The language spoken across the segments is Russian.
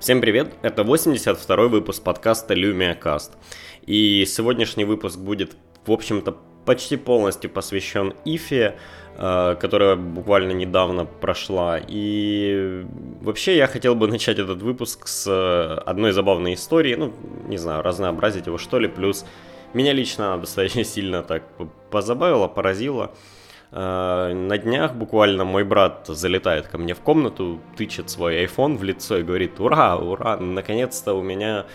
Всем привет, это 82 выпуск подкаста Lumia Cast. И сегодняшний выпуск будет, в общем-то, почти полностью посвящен Ифе, э, которая буквально недавно прошла. И вообще я хотел бы начать этот выпуск с одной забавной истории, ну, не знаю, разнообразить его что ли, плюс меня лично она достаточно сильно так позабавила, поразила. Э, на днях буквально мой брат залетает ко мне в комнату, тычет свой iPhone в лицо и говорит, ура, ура, наконец-то у меня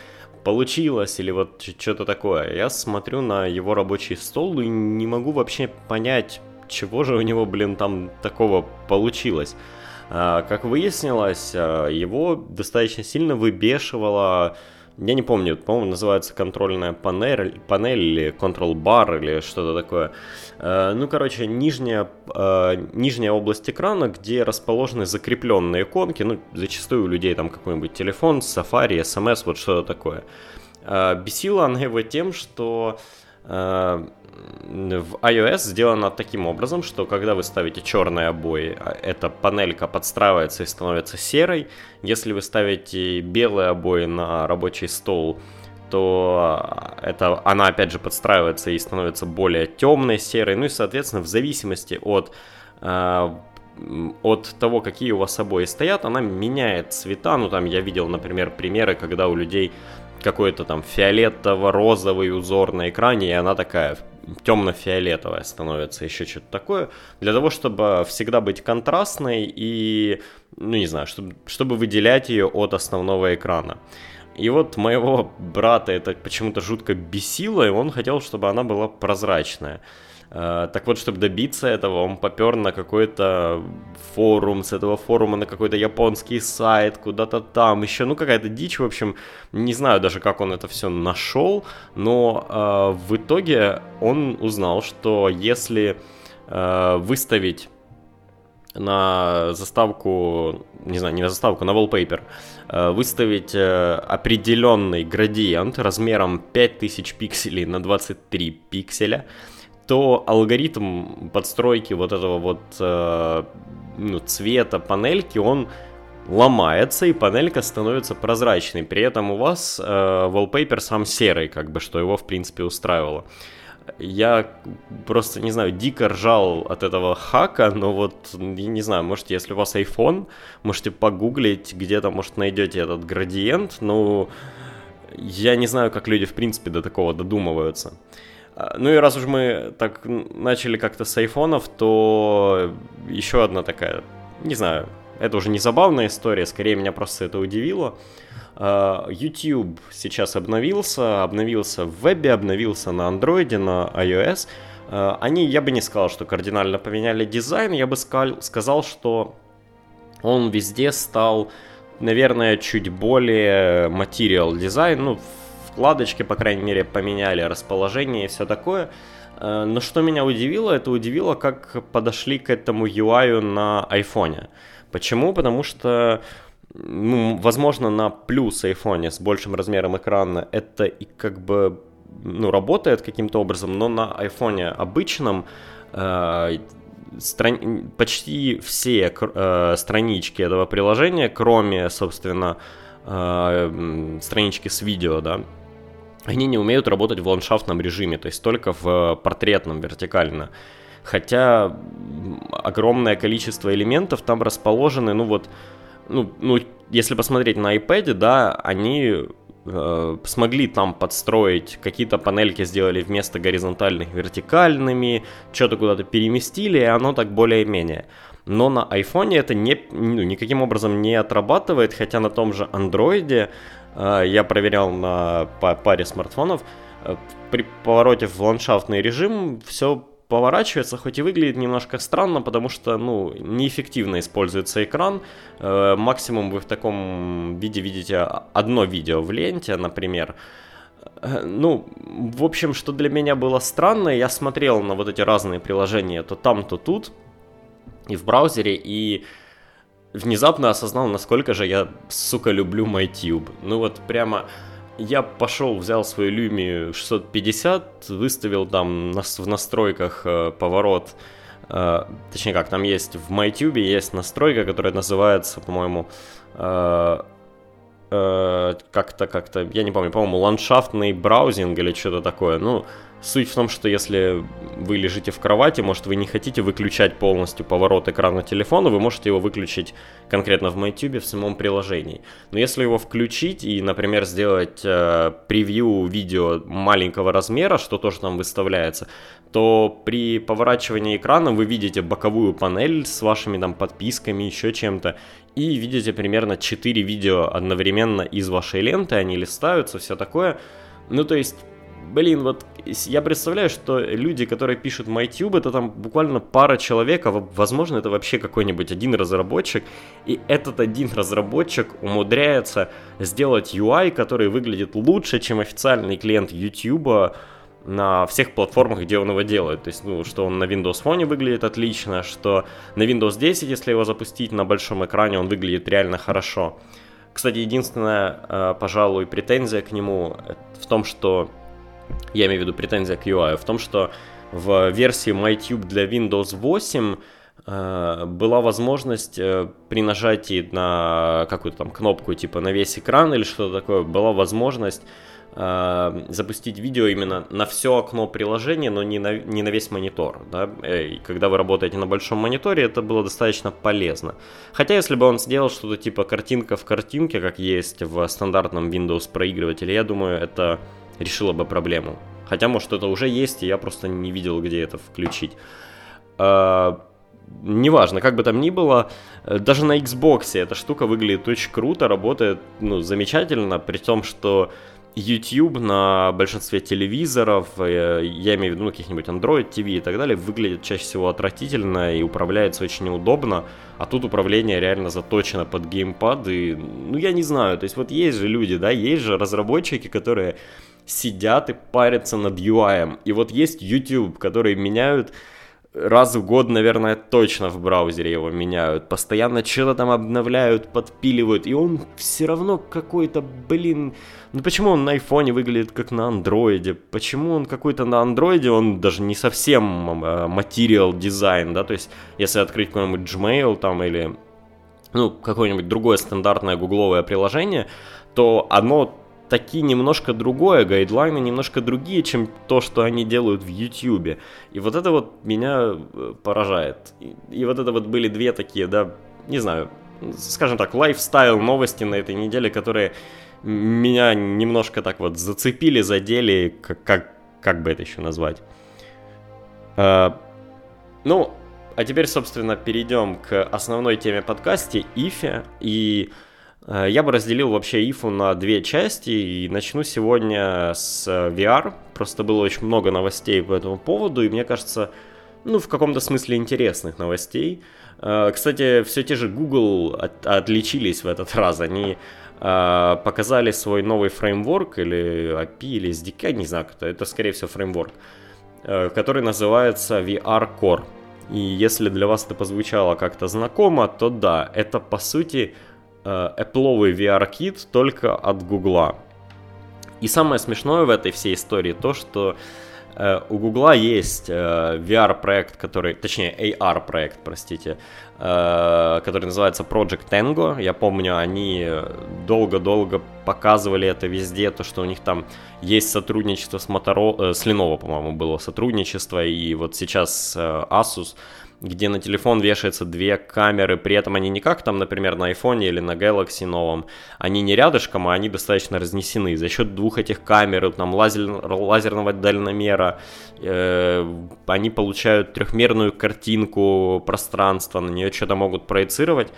получилось, или вот что-то такое. Я смотрю на его рабочий стол и не могу вообще понять, чего же у него, блин, там такого получилось. Э, как выяснилось, э, его достаточно сильно выбешивало я не помню, по-моему, называется контрольная панель, панель или bar или что-то такое. Э, ну, короче, нижняя, э, нижняя область экрана, где расположены закрепленные иконки, ну, зачастую у людей там какой-нибудь телефон, Safari, SMS, вот что-то такое. Э, бесила она его тем, что в iOS сделано таким образом, что когда вы ставите черные обои, а эта панелька подстраивается и становится серой. Если вы ставите белые обои на рабочий стол, то это, она опять же подстраивается и становится более темной, серой. Ну и, соответственно, в зависимости от э, от того, какие у вас обои стоят, она меняет цвета. Ну, там я видел, например, примеры, когда у людей какой-то там фиолетово-розовый узор на экране, и она такая темно-фиолетовая становится, еще что-то такое, для того, чтобы всегда быть контрастной и, ну не знаю, чтобы, чтобы выделять ее от основного экрана. И вот моего брата это почему-то жутко бесило, и он хотел, чтобы она была прозрачная. Э, так вот, чтобы добиться этого, он попер на какой-то форум, с этого форума на какой-то японский сайт, куда-то там, еще, ну, какая-то дичь, в общем, не знаю даже, как он это все нашел, но э, в итоге он узнал, что если э, выставить на заставку, не знаю, не на заставку, на wallpaper, э, выставить э, определенный градиент размером 5000 пикселей на 23 пикселя, то алгоритм подстройки вот этого вот э, ну, цвета панельки, он ломается, и панелька становится прозрачной. При этом у вас э, wallpaper сам серый, как бы, что его, в принципе, устраивало. Я просто, не знаю, дико ржал от этого хака, но вот, не знаю, может, если у вас iPhone, можете погуглить, где-то, может, найдете этот градиент, но я не знаю, как люди, в принципе, до такого додумываются. А, ну и раз уж мы так начали как-то с айфонов, то еще одна такая, не знаю, это уже не забавная история, скорее меня просто это удивило. А, YouTube сейчас обновился, обновился в вебе, обновился на андроиде, на iOS. А, они, я бы не сказал, что кардинально поменяли дизайн, я бы сказал, что он везде стал, наверное, чуть более материал дизайн, ну, вкладочки, по крайней мере, поменяли расположение и все такое. Э, но что меня удивило, это удивило, как подошли к этому UI на айфоне. Почему? Потому что ну, возможно, на плюс айфоне с большим размером экрана это и как бы ну, работает каким-то образом, но на айфоне обычном э, стран... почти все э, странички этого приложения, кроме, собственно, э, странички с видео, да, они не умеют работать в ландшафтном режиме, то есть только в портретном вертикально. Хотя огромное количество элементов там расположены, ну вот, ну, ну если посмотреть на iPad, да, они э, смогли там подстроить, какие-то панельки сделали вместо горизонтальных вертикальными, что-то куда-то переместили, и оно так более-менее. Но на iPhone это не, ну, никаким образом не отрабатывает, хотя на том же Android Э, я проверял на паре смартфонов, э, при повороте в ландшафтный режим все поворачивается, хоть и выглядит немножко странно, потому что, ну, неэффективно используется экран. Э, максимум вы в таком виде видите одно видео в ленте, например. Ну, в общем, что для меня было странно, я смотрел на вот эти разные приложения то там, то тут, и в браузере, и внезапно осознал, насколько же я, сука, люблю MyTube. Ну вот прямо я пошел, взял свою Lumi 650, выставил там в настройках э, поворот, э, точнее как, там есть в MyTube есть настройка, которая называется, по-моему, э, э, как-то, как-то, я не помню, по-моему, ландшафтный браузинг или что-то такое. Ну, Суть в том, что если вы лежите в кровати, может вы не хотите выключать полностью поворот экрана телефона, вы можете его выключить конкретно в MyTube в самом приложении. Но если его включить и, например, сделать э, превью видео маленького размера, что тоже там выставляется, то при поворачивании экрана вы видите боковую панель с вашими там подписками, еще чем-то, и видите примерно 4 видео одновременно из вашей ленты, они листаются, все такое. Ну, то есть блин, вот я представляю, что люди, которые пишут MyTube, это там буквально пара человек, а возможно это вообще какой-нибудь один разработчик, и этот один разработчик умудряется сделать UI, который выглядит лучше, чем официальный клиент YouTube на всех платформах, где он его делает. То есть, ну, что он на Windows Phone выглядит отлично, что на Windows 10, если его запустить на большом экране, он выглядит реально хорошо. Кстати, единственная, э, пожалуй, претензия к нему в том, что я имею в виду претензия к UI, в том, что в версии MyTube для Windows 8 э, была возможность э, при нажатии на какую-то там кнопку типа на весь экран или что-то такое, была возможность э, запустить видео именно на все окно приложения, но не на, не на весь монитор. Да? И когда вы работаете на большом мониторе, это было достаточно полезно. Хотя если бы он сделал что-то типа картинка в картинке, как есть в стандартном Windows проигрывателе, я думаю, это решила бы проблему. Хотя, может, это уже есть, и я просто не видел, где это включить. А, неважно, как бы там ни было, э, даже на Xbox эта штука выглядит очень круто, работает ну, замечательно, при том, что YouTube на большинстве телевизоров, э, я имею в виду ну, каких-нибудь Android TV и так далее, выглядит чаще всего отвратительно и управляется очень неудобно, а тут управление реально заточено под геймпад, и, ну, я не знаю, то есть вот есть же люди, да, есть же разработчики, которые сидят и парятся над UI. И вот есть YouTube, которые меняют раз в год, наверное, точно в браузере его меняют. Постоянно что-то там обновляют, подпиливают. И он все равно какой-то, блин... Ну почему он на айфоне выглядит как на андроиде? Почему он какой-то на андроиде, он даже не совсем э, материал дизайн, да? То есть, если открыть какой-нибудь Gmail там или ну, какое-нибудь другое стандартное гугловое приложение, то оно такие немножко другое, гайдлайны немножко другие, чем то, что они делают в YouTube. И вот это вот меня э, поражает. И, и вот это вот были две такие, да, не знаю, скажем так, лайфстайл новости на этой неделе, которые меня немножко так вот зацепили, задели, как, как, как бы это еще назвать. А, ну, а теперь, собственно, перейдем к основной теме подкасте, Ифе, и Э, я бы разделил вообще ИФУ на две части и начну сегодня с VR. Просто было очень много новостей по этому поводу, и мне кажется, ну, в каком-то смысле интересных новостей. Э, кстати, все те же Google от, отличились в этот раз. Они э, показали свой новый фреймворк или API, или SDK, не знаю, кто это, скорее всего, фреймворк, который называется VR Core. И если для вас это позвучало как-то знакомо, то да, это по сути Э, Apple VR-кит только от Гугла. И самое смешное в этой всей истории то, что э, у Гугла есть э, VR-проект, который, точнее, AR-проект, простите, э, который называется Project Tango. Я помню, они долго-долго показывали это везде, то, что у них там есть сотрудничество с Motorola, э, с Lenovo, по-моему, было сотрудничество, и вот сейчас э, Asus где на телефон вешается две камеры, при этом они не как там, например, на iPhone или на Galaxy новом, они не рядышком, а они достаточно разнесены. За счет двух этих камер, там лазер, лазерного дальномера, э, они получают трехмерную картинку пространства, на нее что-то могут проецировать.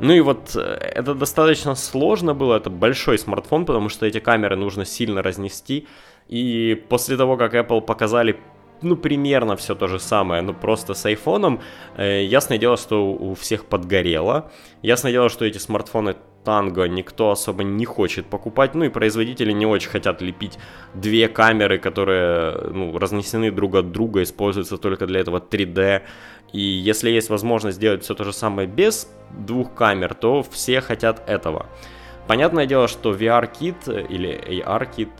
Ну и вот э, это достаточно сложно было, это большой смартфон, потому что эти камеры нужно сильно разнести. И после того, как Apple показали ну, примерно все то же самое, но просто с айфоном. Э, ясное дело, что у всех подгорело. Ясное дело, что эти смартфоны Tango никто особо не хочет покупать, ну и производители не очень хотят лепить две камеры, которые ну, разнесены друг от друга, используются только для этого 3D. И если есть возможность сделать все то же самое без двух камер, то все хотят этого. Понятное дело, что VR-кит или AR-кит,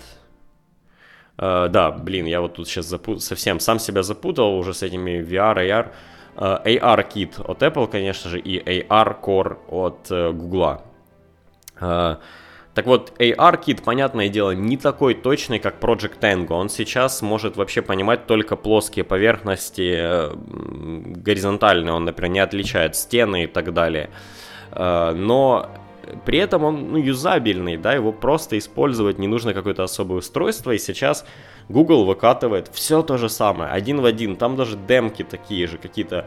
Uh, да, блин, я вот тут сейчас запут... совсем сам себя запутал уже с этими VR, AR. Uh, AR-кит от Apple, конечно же, и AR Core от uh, Google. Uh, Так вот, AR-кит, понятное дело, не такой точный, как Project Tango. Он сейчас может вообще понимать только плоские поверхности, э, горизонтальные, он, например, не отличает стены и так далее. Э, но при этом он ну, юзабельный, да, его просто использовать не нужно какое-то особое устройство, и сейчас Google выкатывает все то же самое, один в один, там даже демки такие же, какие-то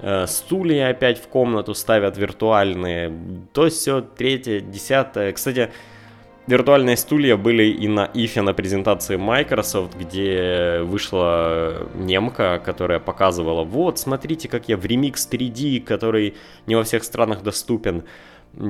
э, стулья опять в комнату ставят виртуальные, то все, третье, десятое. Кстати, виртуальные стулья были и на ИФе на презентации Microsoft, где вышла немка, которая показывала, вот, смотрите, как я в Remix 3D, который не во всех странах доступен,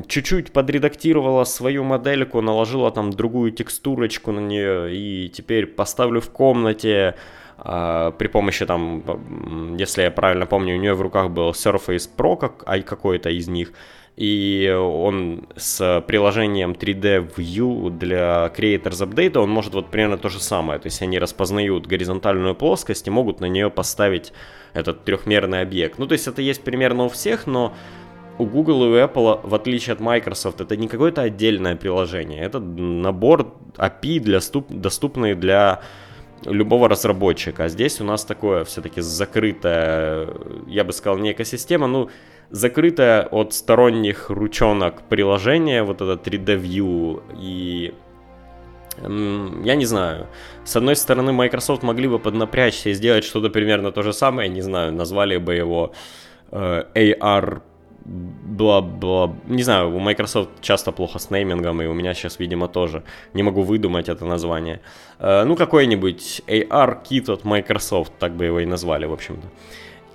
чуть-чуть подредактировала свою модельку, наложила там другую текстурочку на нее, и теперь поставлю в комнате э, при помощи там, если я правильно помню, у нее в руках был Surface Pro как, а какой-то из них, и он с приложением 3D View для Creators Update, он может вот примерно то же самое, то есть они распознают горизонтальную плоскость и могут на нее поставить этот трехмерный объект. Ну, то есть это есть примерно у всех, но у Google и у Apple, в отличие от Microsoft, это не какое-то отдельное приложение, это набор API, для ступ, доступный для любого разработчика. А здесь у нас такое все-таки закрытое, я бы сказал, не экосистема, ну, закрытое от сторонних ручонок приложение, вот это 3D View и я не знаю. С одной стороны, Microsoft могли бы поднапрячься и сделать что-то примерно то же самое, не знаю, назвали бы его э, AR бла-бла. Не знаю, у Microsoft часто плохо с неймингом, и у меня сейчас, видимо, тоже. Не могу выдумать это название. Э, ну, какой-нибудь AR-кит от Microsoft, так бы его и назвали, в общем-то.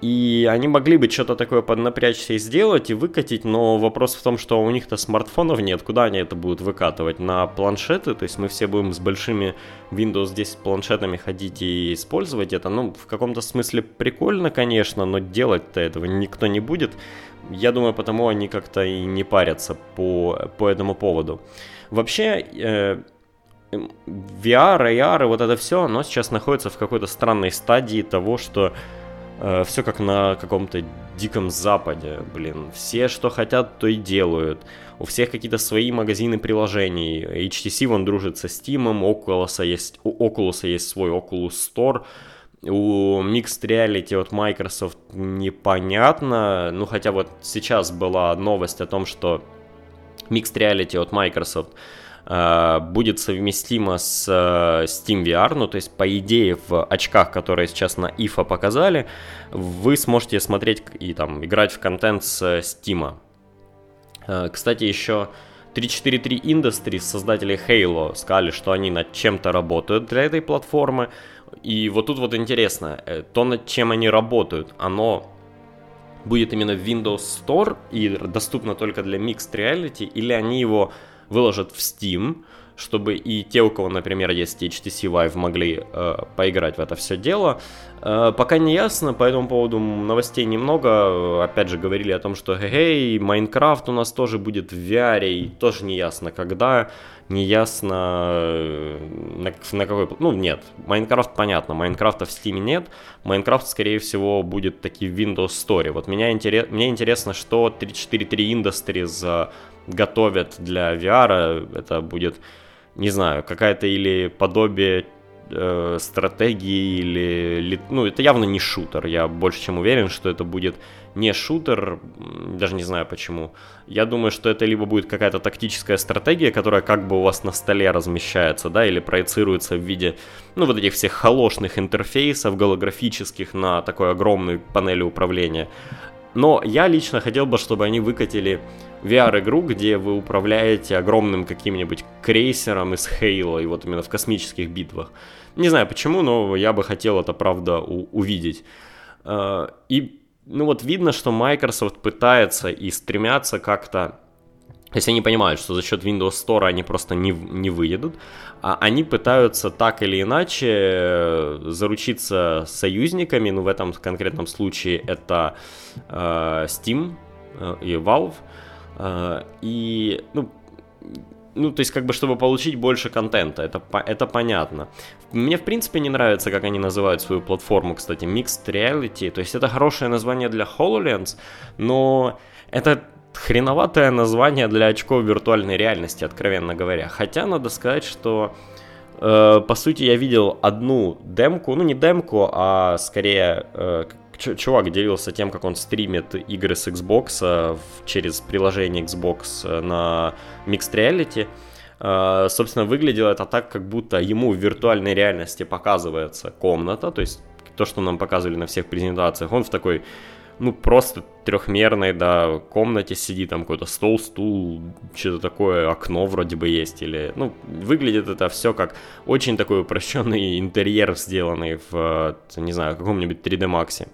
И они могли бы что-то такое поднапрячься и сделать, и выкатить, но вопрос в том, что у них-то смартфонов нет, куда они это будут выкатывать? На планшеты? То есть мы все будем с большими Windows 10 планшетами ходить и использовать это? Ну, в каком-то смысле прикольно, конечно, но делать-то этого никто не будет. Я думаю, потому они как-то и не парятся по, по этому поводу. Вообще, э, VR, AR и вот это все, оно сейчас находится в какой-то странной стадии того, что э, все как на каком-то диком западе, блин. Все, что хотят, то и делают. У всех какие-то свои магазины приложений. HTC вон дружит со Steam, Oculus есть, у Oculus есть свой Oculus Store, у Mixed Reality от Microsoft непонятно, ну хотя вот сейчас была новость о том, что Mixed Reality от Microsoft будет совместимо с э, Steam VR, ну то есть по идее в очках, которые сейчас на IFA показали, вы сможете смотреть и там играть в контент с Steam. Э, кстати, еще 343 Industries, создатели Halo, сказали, что они над чем-то работают для этой платформы. И вот тут вот интересно, э, то, над чем они работают, оно будет именно в Windows Store и доступно только для Mixed Reality, или они его выложат в Steam, чтобы и те, у кого, например, есть HTC Vive, могли э, поиграть в это все дело. Э, пока не ясно, по этому поводу новостей немного. Опять же, говорили о том, что эй, Майнкрафт у нас тоже будет в VR, и тоже не ясно когда, не ясно э, на, на какой... Ну, нет, Майнкрафт понятно, Майнкрафта в Steam нет, Майнкрафт, скорее всего, будет таки в Windows Store. Вот меня интерес... мне интересно, что 343 Industries готовят для VR, это будет не знаю, какая-то или подобие э, стратегии или... Ну, это явно не шутер. Я больше чем уверен, что это будет не шутер, даже не знаю почему. Я думаю, что это либо будет какая-то тактическая стратегия, которая как бы у вас на столе размещается, да, или проецируется в виде, ну, вот этих всех холошных интерфейсов голографических на такой огромной панели управления. Но я лично хотел бы, чтобы они выкатили VR-игру, где вы управляете огромным каким-нибудь крейсером из Хейла, и вот именно в космических битвах. Не знаю почему, но я бы хотел это, правда, увидеть. А, и, ну вот видно, что Microsoft пытается и стремятся как-то то есть они понимают, что за счет Windows Store они просто не, не выедут, а они пытаются так или иначе э, заручиться союзниками, ну в этом конкретном случае это э, Steam э, и Valve, и, ну, ну, то есть, как бы, чтобы получить больше контента, это, это понятно. Мне, в принципе, не нравится, как они называют свою платформу, кстати, Mixed Reality, то есть, это хорошее название для HoloLens, но это хреноватое название для очков виртуальной реальности, откровенно говоря. Хотя надо сказать, что э, по сути я видел одну демку, ну не демку, а скорее э, чувак делился тем, как он стримит игры с Xbox э, через приложение Xbox э, на Mixed Reality. Э, собственно, выглядело это так, как будто ему в виртуальной реальности показывается комната, то есть то, что нам показывали на всех презентациях. Он в такой ну, просто трехмерной, да, комнате сидит, там какой-то стол, стул, что-то такое, окно вроде бы есть, или, ну, выглядит это все как очень такой упрощенный интерьер, сделанный в, не знаю, каком-нибудь 3D Max.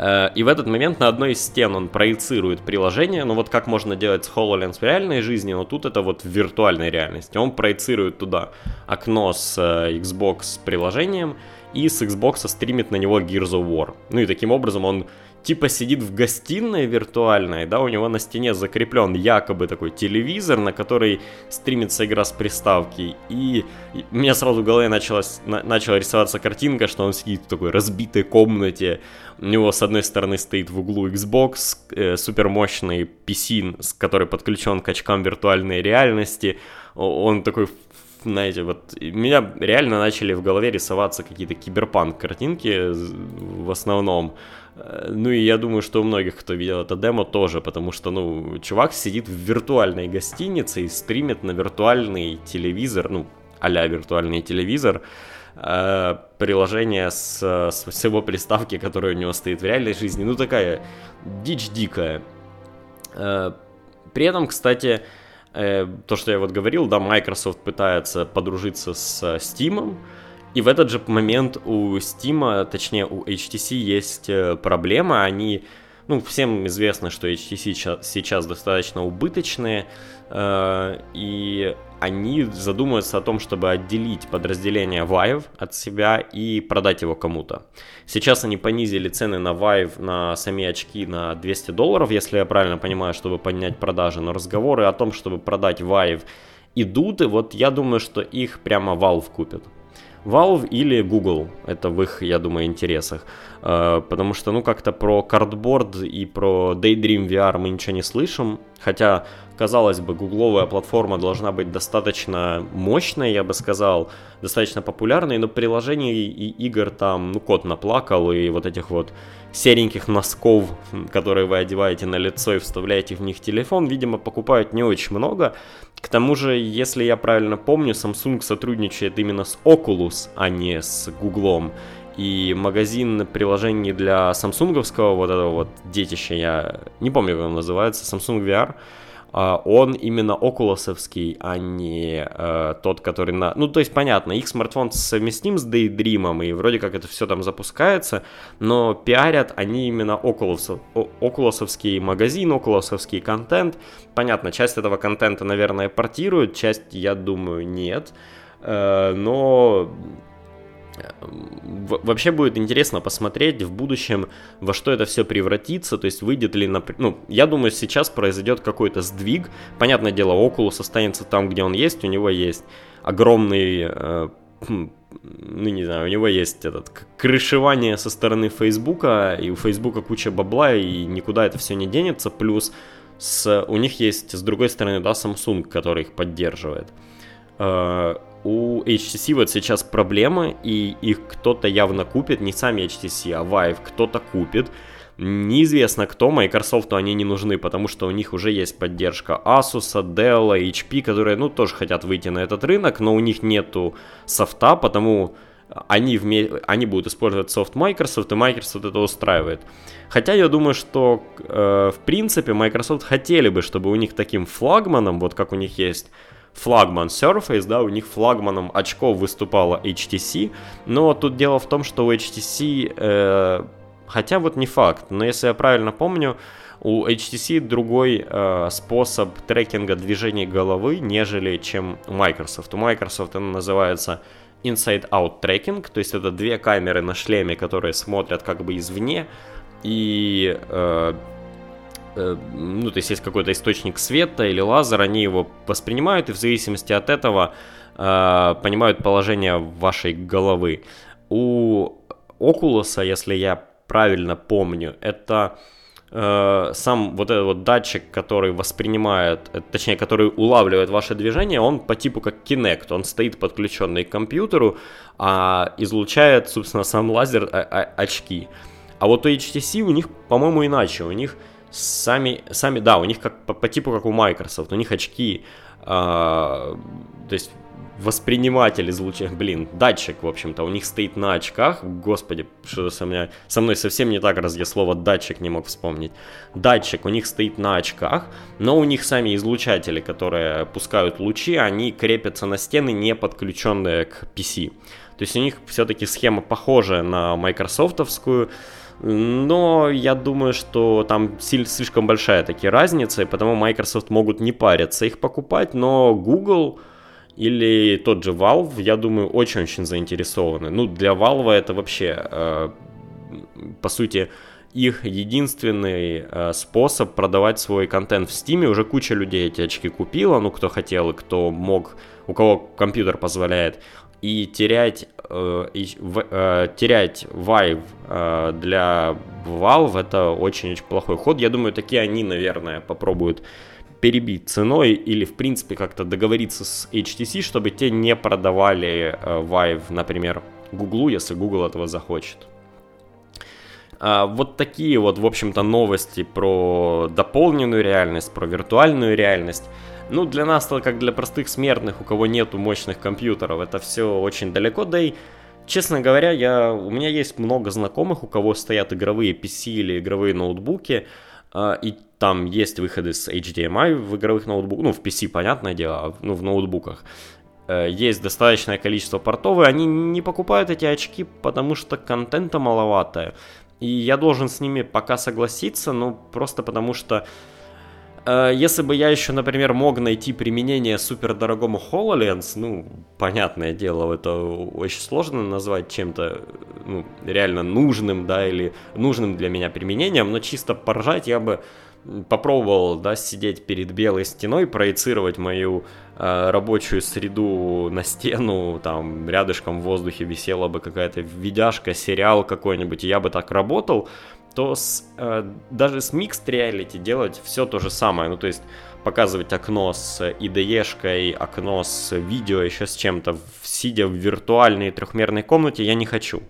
Э, и в этот момент на одной из стен он проецирует приложение, ну вот как можно делать с HoloLens в реальной жизни, но тут это вот в виртуальной реальности. Он проецирует туда окно с э, Xbox приложением, и с Xbox стримит на него Gears of War. Ну и таким образом он типа сидит в гостиной виртуальной, да, у него на стене закреплен якобы такой телевизор, на который стримится игра с приставки, и у меня сразу в голове началась, на, начала рисоваться картинка, что он сидит в такой разбитой комнате, у него с одной стороны стоит в углу Xbox, э, супермощный PC, который подключен к очкам виртуальной реальности, он такой знаете, вот меня реально начали в голове рисоваться какие-то киберпанк картинки в основном. Э, ну и я думаю, что у многих, кто видел это демо, тоже, потому что, ну, чувак сидит в виртуальной гостинице и стримит на виртуальный телевизор, ну, а-ля виртуальный телевизор, э, приложение с, с, с его приставки, которая у него стоит в реальной жизни. Ну, такая дичь дикая. Э, при этом, кстати, то, что я вот говорил, да, Microsoft пытается подружиться с Steam, и в этот же момент у Steam, точнее у HTC есть э, проблема, они, ну, всем известно, что HTC сейчас достаточно убыточные, э, и они задумываются о том, чтобы отделить подразделение Vive от себя и продать его кому-то. Сейчас они понизили цены на Vive, на сами очки на 200 долларов, если я правильно понимаю, чтобы поднять продажи, но разговоры о том, чтобы продать Vive идут, и вот я думаю, что их прямо Valve купит. Valve или Google. Это в их, я думаю, интересах. Э, потому что, ну, как-то про Cardboard и про Daydream VR мы ничего не слышим. Хотя, казалось бы, гугловая платформа должна быть достаточно мощной, я бы сказал, достаточно популярной, но приложений и игр там, ну, кот наплакал, и вот этих вот сереньких носков, которые вы одеваете на лицо и вставляете в них телефон, видимо, покупают не очень много. К тому же, если я правильно помню, Samsung сотрудничает именно с Oculus, а не с Google. И магазин приложений для самсунговского вот этого вот детища, я не помню, как он называется, Samsung VR, он именно окулосовский, а не э, тот, который на... Ну, то есть, понятно, их смартфон совместим с Daydream, и вроде как это все там запускается, но пиарят они именно окулосов... окулосовский магазин, окулосовский контент. Понятно, часть этого контента, наверное, портируют, часть, я думаю, нет. Э, но вообще будет интересно посмотреть в будущем, во что это все превратится, то есть выйдет ли, на... ну, я думаю, сейчас произойдет какой-то сдвиг, понятное дело, Oculus останется там, где он есть, у него есть огромный, э, хм, ну, не знаю, у него есть этот крышевание со стороны Фейсбука, и у Фейсбука куча бабла, и никуда это все не денется, плюс с, у них есть, с другой стороны, да, Samsung, который их поддерживает. Э, у HTC вот сейчас проблемы, и их кто-то явно купит, не сами HTC, а Vive кто-то купит. Неизвестно кто, Microsoft они не нужны, потому что у них уже есть поддержка Asus, Dell, HP, которые, ну, тоже хотят выйти на этот рынок, но у них нету софта, потому они, вме... они будут использовать софт Microsoft, и Microsoft это устраивает. Хотя я думаю, что, э, в принципе, Microsoft хотели бы, чтобы у них таким флагманом, вот как у них есть флагман Surface, да, у них флагманом очков выступала HTC, но тут дело в том, что у HTC, э, хотя вот не факт, но если я правильно помню, у HTC другой э, способ трекинга движений головы, нежели чем у Microsoft. У Microsoft это называется Inside-Out Tracking, то есть это две камеры на шлеме, которые смотрят как бы извне, и Э, ну, то есть есть какой-то источник света или лазер, они его воспринимают и в зависимости от этого э, понимают положение вашей головы. У Oculus, если я правильно помню, это э, сам вот этот вот датчик, который воспринимает, э, точнее, который улавливает ваше движение, он по типу как Kinect, он стоит подключенный к компьютеру, а излучает, собственно, сам лазер а, а, очки. А вот у HTC у них, по-моему, иначе, у них сами, сами, да, у них как по, по типу как у Microsoft, у них очки, а, то есть восприниматель излучения, блин, датчик, в общем-то, у них стоит на очках, господи, что со, меня, со мной совсем не так, раз я слово датчик не мог вспомнить. Датчик у них стоит на очках, но у них сами излучатели, которые пускают лучи, они крепятся на стены, не подключенные к PC. То есть у них все-таки схема похожая на майкрософтовскую, но я думаю, что там слишком большая такие разница, и потому Microsoft могут не париться их покупать, но Google или тот же Valve, я думаю, очень-очень заинтересованы. Ну, для Valve это вообще, э, по сути, их единственный э, способ продавать свой контент в Steam. Уже куча людей эти очки купила, ну, кто хотел и кто мог, у кого компьютер позволяет. И терять, э, и, э, терять Vive э, для Valve это очень-очень плохой ход. Я думаю, такие они, наверное, попробуют перебить ценой или, в принципе, как-то договориться с HTC, чтобы те не продавали э, Vive, например, Google, если Google этого захочет. А, вот такие вот, в общем-то, новости про дополненную реальность, про виртуальную реальность. Ну, для нас, как для простых смертных, у кого нету мощных компьютеров, это все очень далеко, да и Честно говоря, я, у меня есть много знакомых, у кого стоят игровые PC или игровые ноутбуки, а, и там есть выходы с HDMI в игровых ноутбуках, ну, в PC, понятное дело, а ну, в ноутбуках. Э, есть достаточное количество портов, и они не покупают эти очки, потому что контента маловато. И я должен с ними пока согласиться, ну, просто потому что Э, если бы я еще, например, мог найти применение супердорогому HoloLens, ну, понятное дело, это очень сложно назвать чем-то ну, реально нужным, да, или нужным для меня применением, но чисто поржать я бы попробовал, да, сидеть перед белой стеной, проецировать мою э, рабочую среду на стену, там, рядышком в воздухе висела бы какая-то видяшка, сериал какой-нибудь, и я бы так работал, то с, э, даже с Mixed Reality делать все то же самое. Ну, то есть показывать окно с IDE-шкой, окно с видео, еще с чем-то, сидя в виртуальной трехмерной комнате, я не хочу.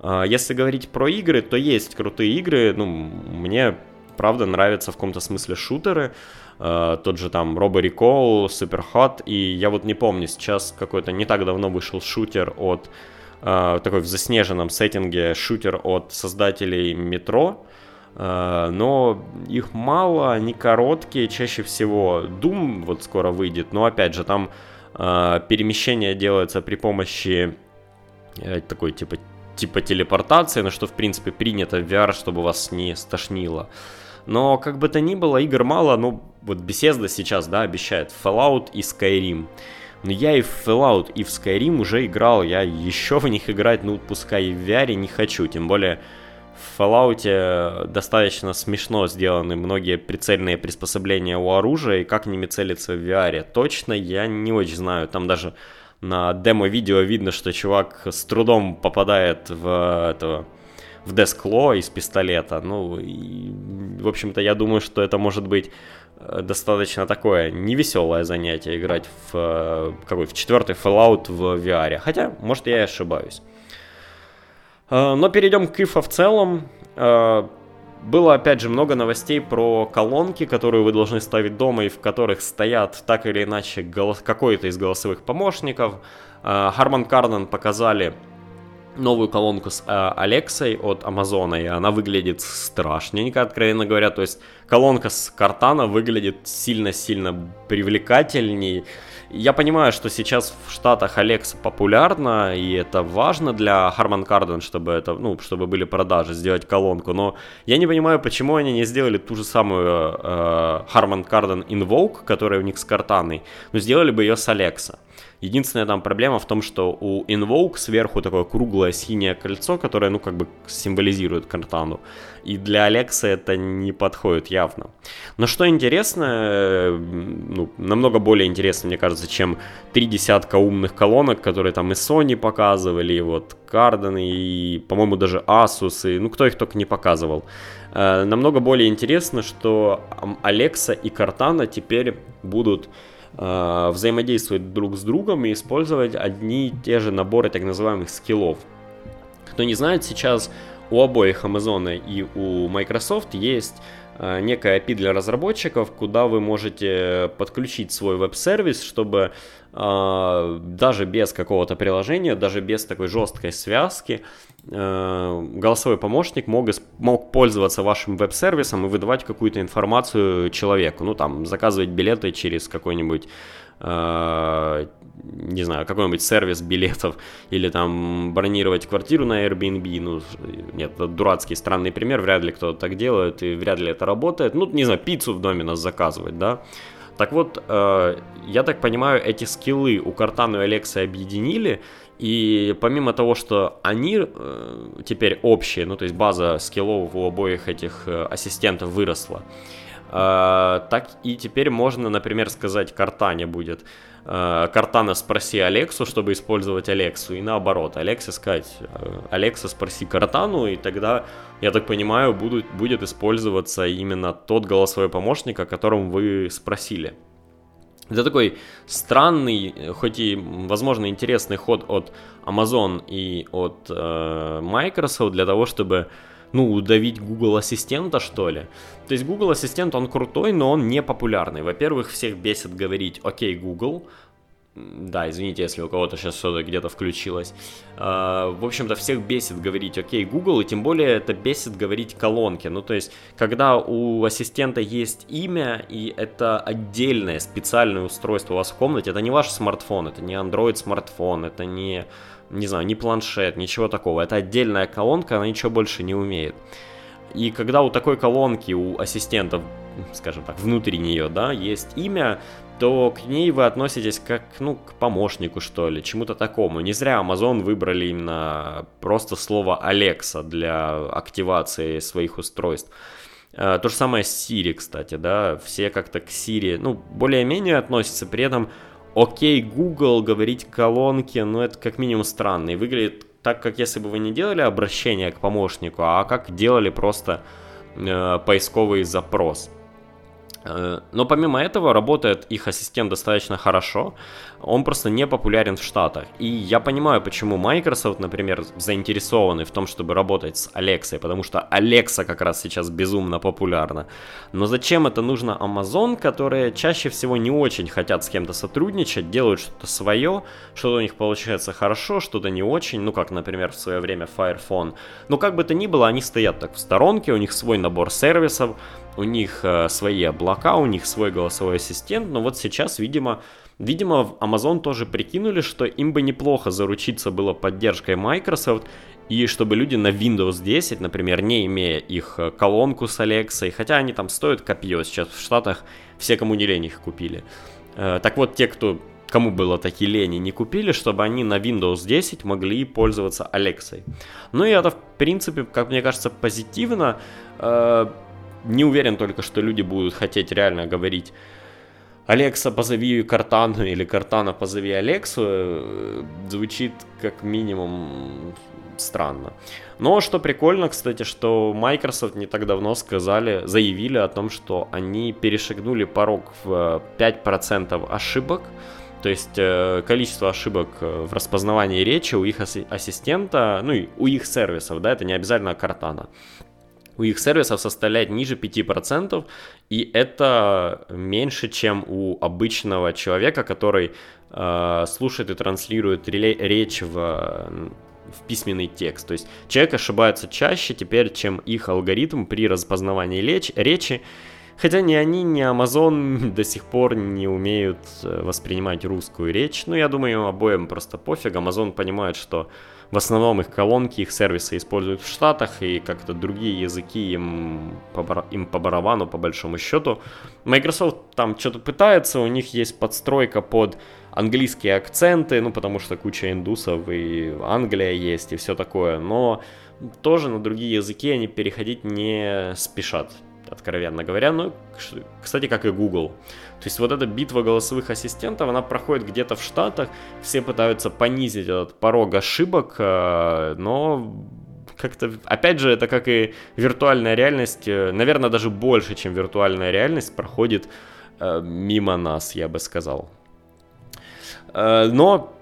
Э, если говорить про игры, то есть крутые игры. Ну, мне, правда, нравятся в каком-то смысле шутеры. Uh, тот же там Robo Recall, Super Hot, и я вот не помню, сейчас какой-то не так давно вышел шутер от такой в заснеженном сеттинге шутер от создателей метро. Э, но их мало, они короткие, чаще всего Doom вот скоро выйдет, но опять же там э, перемещение делается при помощи э, такой типа типа телепортации, на что в принципе принято в VR, чтобы вас не стошнило. Но как бы то ни было, игр мало, ну вот Bethesda сейчас, да, обещает Fallout и Skyrim. Но я и в Fallout, и в Skyrim уже играл, я еще в них играть, ну, пускай и в VR не хочу, тем более в Fallout достаточно смешно сделаны многие прицельные приспособления у оружия, и как ними целиться в VR. Точно я не очень знаю, там даже на демо-видео видно, что чувак с трудом попадает в этого в Дескло из пистолета. Ну, и, в общем-то, я думаю, что это может быть Э, достаточно такое невеселое занятие играть в э, какой в четвертый Fallout в VR. Хотя, может, я и ошибаюсь. Э, но перейдем к IFA в целом. Было, опять же, много новостей про колонки, которые вы должны ставить дома и в которых стоят так или иначе голос... какой-то из голосовых помощников. Харман Карден показали новую колонку с э, Алексой от Амазона, и она выглядит страшненько, откровенно говоря. То есть колонка с картана выглядит сильно-сильно привлекательней. Я понимаю, что сейчас в Штатах Alexa популярна, и это важно для Harman Kardon, чтобы это, ну, чтобы были продажи, сделать колонку, но я не понимаю, почему они не сделали ту же самую э, Harman Kardon Invoke, которая у них с картаной, но сделали бы ее с Alexa. Единственная там проблема в том, что у Invoke сверху такое круглое синее кольцо, которое, ну, как бы символизирует Картану. И для Алекса это не подходит явно. Но что интересно, ну, намного более интересно, мне кажется, чем три десятка умных колонок, которые там и Sony показывали, и вот Cardon, и, по-моему, даже Asus, и, ну, кто их только не показывал. Э, намного более интересно, что Alexa и Cortana теперь будут э, взаимодействовать друг с другом и использовать одни и те же наборы так называемых скиллов. Кто не знает, сейчас у обоих Amazon и у Microsoft есть э, некая API для разработчиков, куда вы можете подключить свой веб-сервис, чтобы э, даже без какого-то приложения, даже без такой жесткой связки, э, голосовой помощник мог, мог пользоваться вашим веб-сервисом и выдавать какую-то информацию человеку. Ну, там, заказывать билеты через какой-нибудь не знаю, какой-нибудь сервис билетов или там бронировать квартиру на Airbnb, ну, нет, это дурацкий странный пример, вряд ли кто-то так делает и вряд ли это работает, ну, не знаю, пиццу в доме нас заказывать, да, так вот, э, я так понимаю, эти скиллы у Картану и Алекса объединили, и помимо того, что они э, теперь общие, ну то есть база скиллов у обоих этих э, ассистентов выросла, э, так и теперь можно, например, сказать Картане будет, Картана спроси Алексу, чтобы использовать Алексу, и наоборот, Алексе сказать, э, Алекса спроси Картану, и тогда, я так понимаю, будут, будет использоваться именно тот голосовой помощник, о котором вы спросили. Это такой странный, хоть и, возможно, интересный ход от Amazon и от э, Microsoft для того, чтобы ну, удавить Google Ассистента, что ли. То есть Google Ассистент, он крутой, но он не популярный. Во-первых, всех бесит говорить «Окей, Google», да, извините, если у кого-то сейчас что-то где-то включилось. Uh, в общем-то, всех бесит говорить «Окей, Google», и тем более это бесит говорить колонки. Ну, то есть, когда у ассистента есть имя, и это отдельное специальное устройство у вас в комнате, это не ваш смартфон, это не Android смартфон, это не не знаю, ни планшет, ничего такого. Это отдельная колонка, она ничего больше не умеет. И когда у такой колонки, у ассистентов, скажем так, внутри нее, да, есть имя, то к ней вы относитесь как, ну, к помощнику, что ли, чему-то такому. Не зря Amazon выбрали именно просто слово Alexa для активации своих устройств. Э, то же самое с Siri, кстати, да, все как-то к Siri, ну, более-менее относятся, при этом окей, Google, говорить колонке, ну это как минимум странно. И выглядит так, как если бы вы не делали обращение к помощнику, а как делали просто э, поисковый запрос. Э, но помимо этого работает их ассистент достаточно хорошо, он просто не популярен в Штатах. И я понимаю, почему Microsoft, например, заинтересованы в том, чтобы работать с Alexa, потому что Alexa как раз сейчас безумно популярна. Но зачем это нужно Amazon, которые чаще всего не очень хотят с кем-то сотрудничать, делают что-то свое, что-то у них получается хорошо, что-то не очень, ну как, например, в свое время Fire Phone. Но как бы то ни было, они стоят так в сторонке, у них свой набор сервисов, у них э, свои облака, у них свой голосовой ассистент, но вот сейчас, видимо, видимо, в Amazon тоже прикинули, что им бы неплохо заручиться было поддержкой Microsoft, и чтобы люди на Windows 10, например, не имея их э, колонку с Alexa, хотя они там стоят копье, сейчас в Штатах все, кому не лень, их купили. Э, так вот, те, кто кому было такие лени, не купили, чтобы они на Windows 10 могли пользоваться Alexa. Ну и это, в принципе, как мне кажется, позитивно. Не уверен только, что люди будут хотеть реально говорить Алекса, позови Картану или Картана, позови Алексу, э, звучит как минимум странно. Но что прикольно, кстати, что Microsoft не так давно сказали, заявили о том, что они перешагнули порог в 5% ошибок, то есть э, количество ошибок э, в распознавании речи у их ассистента, ну и у их сервисов, да, это не обязательно Картана у их сервисов составляет ниже 5%, и это меньше, чем у обычного человека, который э, слушает и транслирует речь в, в письменный текст. То есть человек ошибается чаще теперь, чем их алгоритм при распознавании речь, речи, Хотя ни они, ни Amazon до сих пор не умеют э, воспринимать русскую речь. Ну, я думаю, обоим просто пофиг. Amazon понимает, что в основном их колонки, их сервисы используют в Штатах, и как-то другие языки им по, им по барабану, по большому счету. Microsoft там что-то пытается, у них есть подстройка под английские акценты, ну, потому что куча индусов и Англия есть, и все такое, но тоже на другие языки они переходить не спешат откровенно говоря. Ну, кстати, как и Google. То есть вот эта битва голосовых ассистентов, она проходит где-то в Штатах, все пытаются понизить этот порог ошибок, э, но как-то, опять же, это как и виртуальная реальность, э, наверное, даже больше, чем виртуальная реальность, проходит э, мимо нас, я бы сказал. Но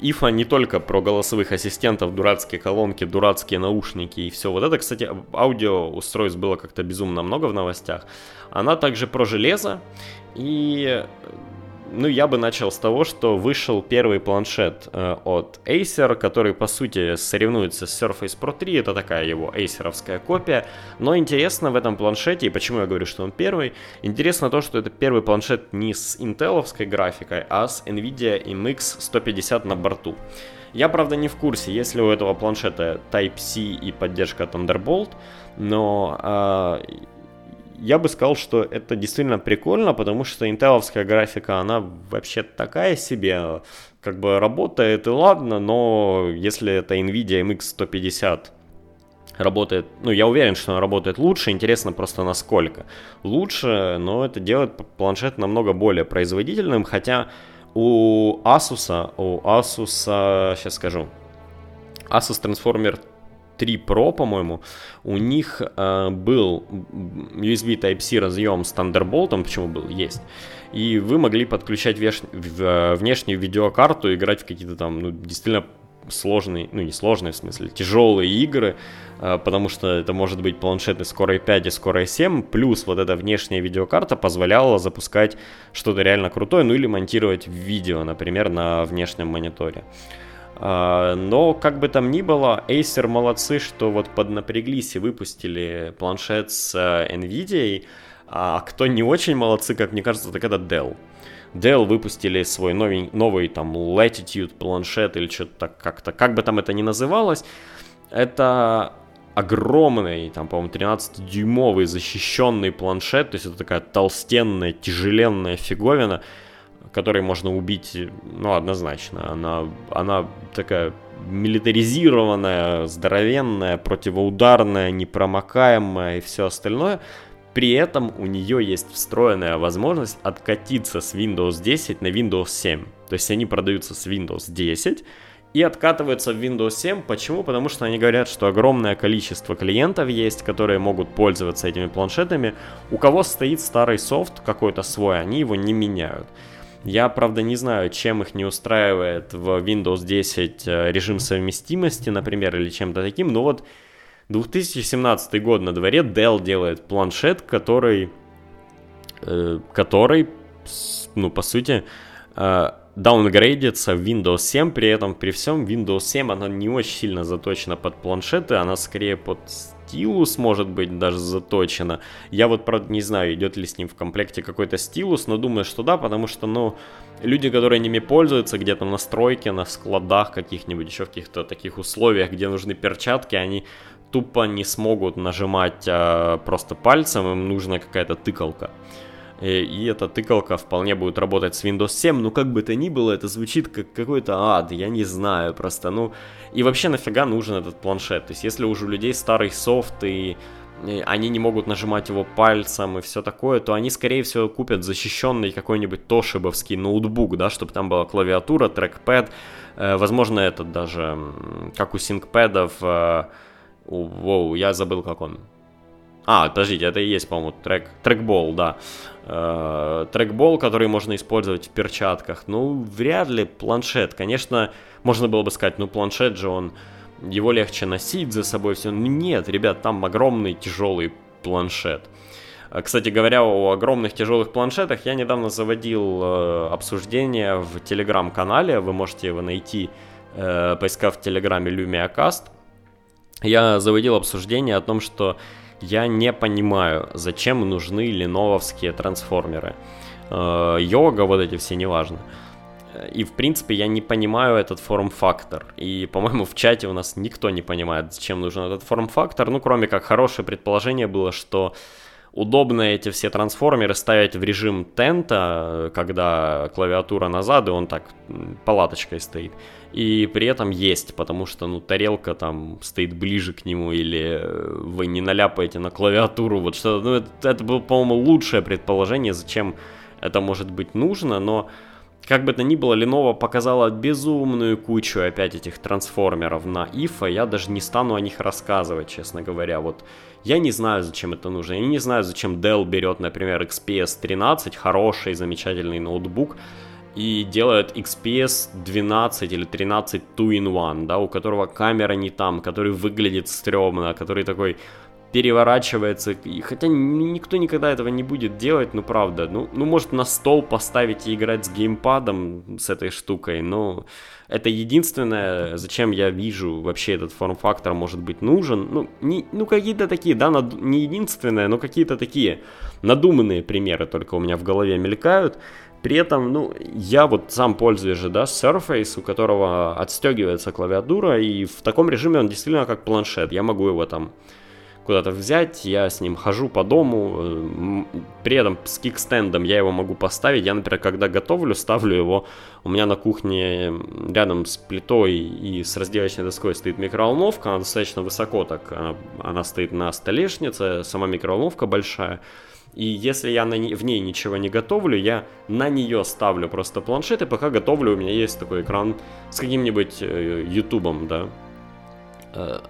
Ифа не только про голосовых ассистентов, дурацкие колонки, дурацкие наушники и все вот это. Кстати, аудио устройств было как-то безумно много в новостях. Она также про железо. И ну, я бы начал с того, что вышел первый планшет э, от Acer, который, по сути, соревнуется с Surface Pro 3, это такая его Acerовская копия, но интересно в этом планшете, и почему я говорю, что он первый, интересно то, что это первый планшет не с интеловской графикой, а с NVIDIA MX 150 на борту. Я, правда, не в курсе, есть ли у этого планшета Type-C и поддержка Thunderbolt, но э, я бы сказал, что это действительно прикольно, потому что интеловская графика, она вообще такая себе, как бы работает и ладно, но если это NVIDIA MX 150 работает, ну, я уверен, что она работает лучше, интересно просто насколько. Лучше, но это делает планшет намного более производительным, хотя у Asus, у Asus, сейчас скажу, Asus Transformer 3 Pro, по-моему, у них э, был USB Type-C разъем с Thunderbolt, почему был, есть. И вы могли подключать веш... в, внешнюю видеокарту, играть в какие-то там, ну, действительно сложные, ну не сложные в смысле, тяжелые игры, э, потому что это может быть планшеты скорой 5 и скорой 7, плюс вот эта внешняя видеокарта позволяла запускать что-то реально крутое, ну или монтировать видео, например, на внешнем мониторе. А, но, как бы там ни было, Acer молодцы, что вот поднапряглись и выпустили планшет с э, NVIDIA, а кто не очень молодцы, как мне кажется, так это Dell. Dell выпустили свой новый, новый там Latitude планшет или что-то как-то, как бы там это ни называлось. Это огромный, там, по-моему, 13-дюймовый защищенный планшет, то есть это такая толстенная, тяжеленная фиговина, которой можно убить, ну, однозначно. Она, она такая милитаризированная, здоровенная, противоударная, непромокаемая и все остальное. При этом у нее есть встроенная возможность откатиться с Windows 10 на Windows 7. То есть они продаются с Windows 10 и откатываются в Windows 7. Почему? Потому что они говорят, что огромное количество клиентов есть, которые могут пользоваться этими планшетами. У кого стоит старый софт какой-то свой, они его не меняют. Я, правда, не знаю, чем их не устраивает в Windows 10 э, режим совместимости, например, или чем-то таким, но вот 2017 год на дворе, Dell делает планшет, который, э, который, ну, по сути, э, в Windows 7, при этом при всем Windows 7 она не очень сильно заточена под планшеты, она скорее под стилус может быть даже заточена. Я вот, правда, не знаю, идет ли с ним в комплекте какой-то стилус, но думаю, что да, потому что, ну, люди, которые ними пользуются где-то на стройке, на складах каких-нибудь, еще в каких-то таких условиях, где нужны перчатки, они тупо не смогут нажимать а, просто пальцем, им нужна какая-то тыкалка. Э, и эта тыкалка вполне будет работать с Windows 7, но как бы то ни было, это звучит как какой-то ад, я не знаю, просто, ну... И вообще нафига нужен этот планшет? То есть если уже у людей старый софт и они не могут нажимать его пальцем и все такое, то они, скорее всего, купят защищенный какой-нибудь тошибовский ноутбук, да, чтобы там была клавиатура, трекпэд, э, возможно, этот даже, как у синкпэдов, э, воу, я забыл, как он, а, подождите, это и есть, по-моему, трек, трекбол, да. Э, трекбол, который можно использовать в перчатках. Ну, вряд ли планшет. Конечно, можно было бы сказать, ну, планшет же он, его легче носить за собой все. Ну, нет, ребят, там огромный тяжелый планшет. Э, кстати говоря, о огромных тяжелых планшетах я недавно заводил э, обсуждение в телеграм-канале. Вы можете его найти, э, поискав в телеграме LumiaCast. Я заводил обсуждение о том, что я не понимаю, зачем нужны леновские трансформеры. Э, йога, вот эти все, неважно. И, в принципе, я не понимаю этот форм-фактор. И, по-моему, в чате у нас никто не понимает, зачем нужен этот форм-фактор. Ну, кроме как хорошее предположение было, что удобно эти все трансформеры ставить в режим тента, когда клавиатура назад, и он так палаточкой стоит. И при этом есть, потому что, ну, тарелка там стоит ближе к нему, или вы не наляпаете на клавиатуру, вот что ну, это, это было, по-моему, лучшее предположение, зачем это может быть нужно, но как бы то ни было, Lenovo показала безумную кучу опять этих трансформеров на IFA, я даже не стану о них рассказывать, честно говоря, вот я не знаю, зачем это нужно, я не знаю, зачем Dell берет, например, XPS 13, хороший, замечательный ноутбук, и делает XPS 12 или 13 2-in-1, да, у которого камера не там, который выглядит стрёмно, который такой переворачивается. И хотя никто никогда этого не будет делать, ну правда. Ну, ну может на стол поставить и играть с геймпадом с этой штукой, но это единственное, зачем я вижу вообще этот форм-фактор может быть нужен. Ну, не, ну какие-то такие, да, над, не единственное, но какие-то такие надуманные примеры только у меня в голове мелькают. При этом, ну, я вот сам пользуюсь же, да, Surface, у которого отстегивается клавиатура, и в таком режиме он действительно как планшет. Я могу его там куда-то взять, я с ним хожу по дому, при этом с кикстендом я его могу поставить. Я, например, когда готовлю, ставлю его, у меня на кухне рядом с плитой и с разделочной доской стоит микроволновка, она достаточно высоко так, она, она стоит на столешнице, сама микроволновка большая. И если я на не, в ней ничего не готовлю, я на нее ставлю просто планшет, и пока готовлю, у меня есть такой экран с каким-нибудь э, ютубом, да. Э,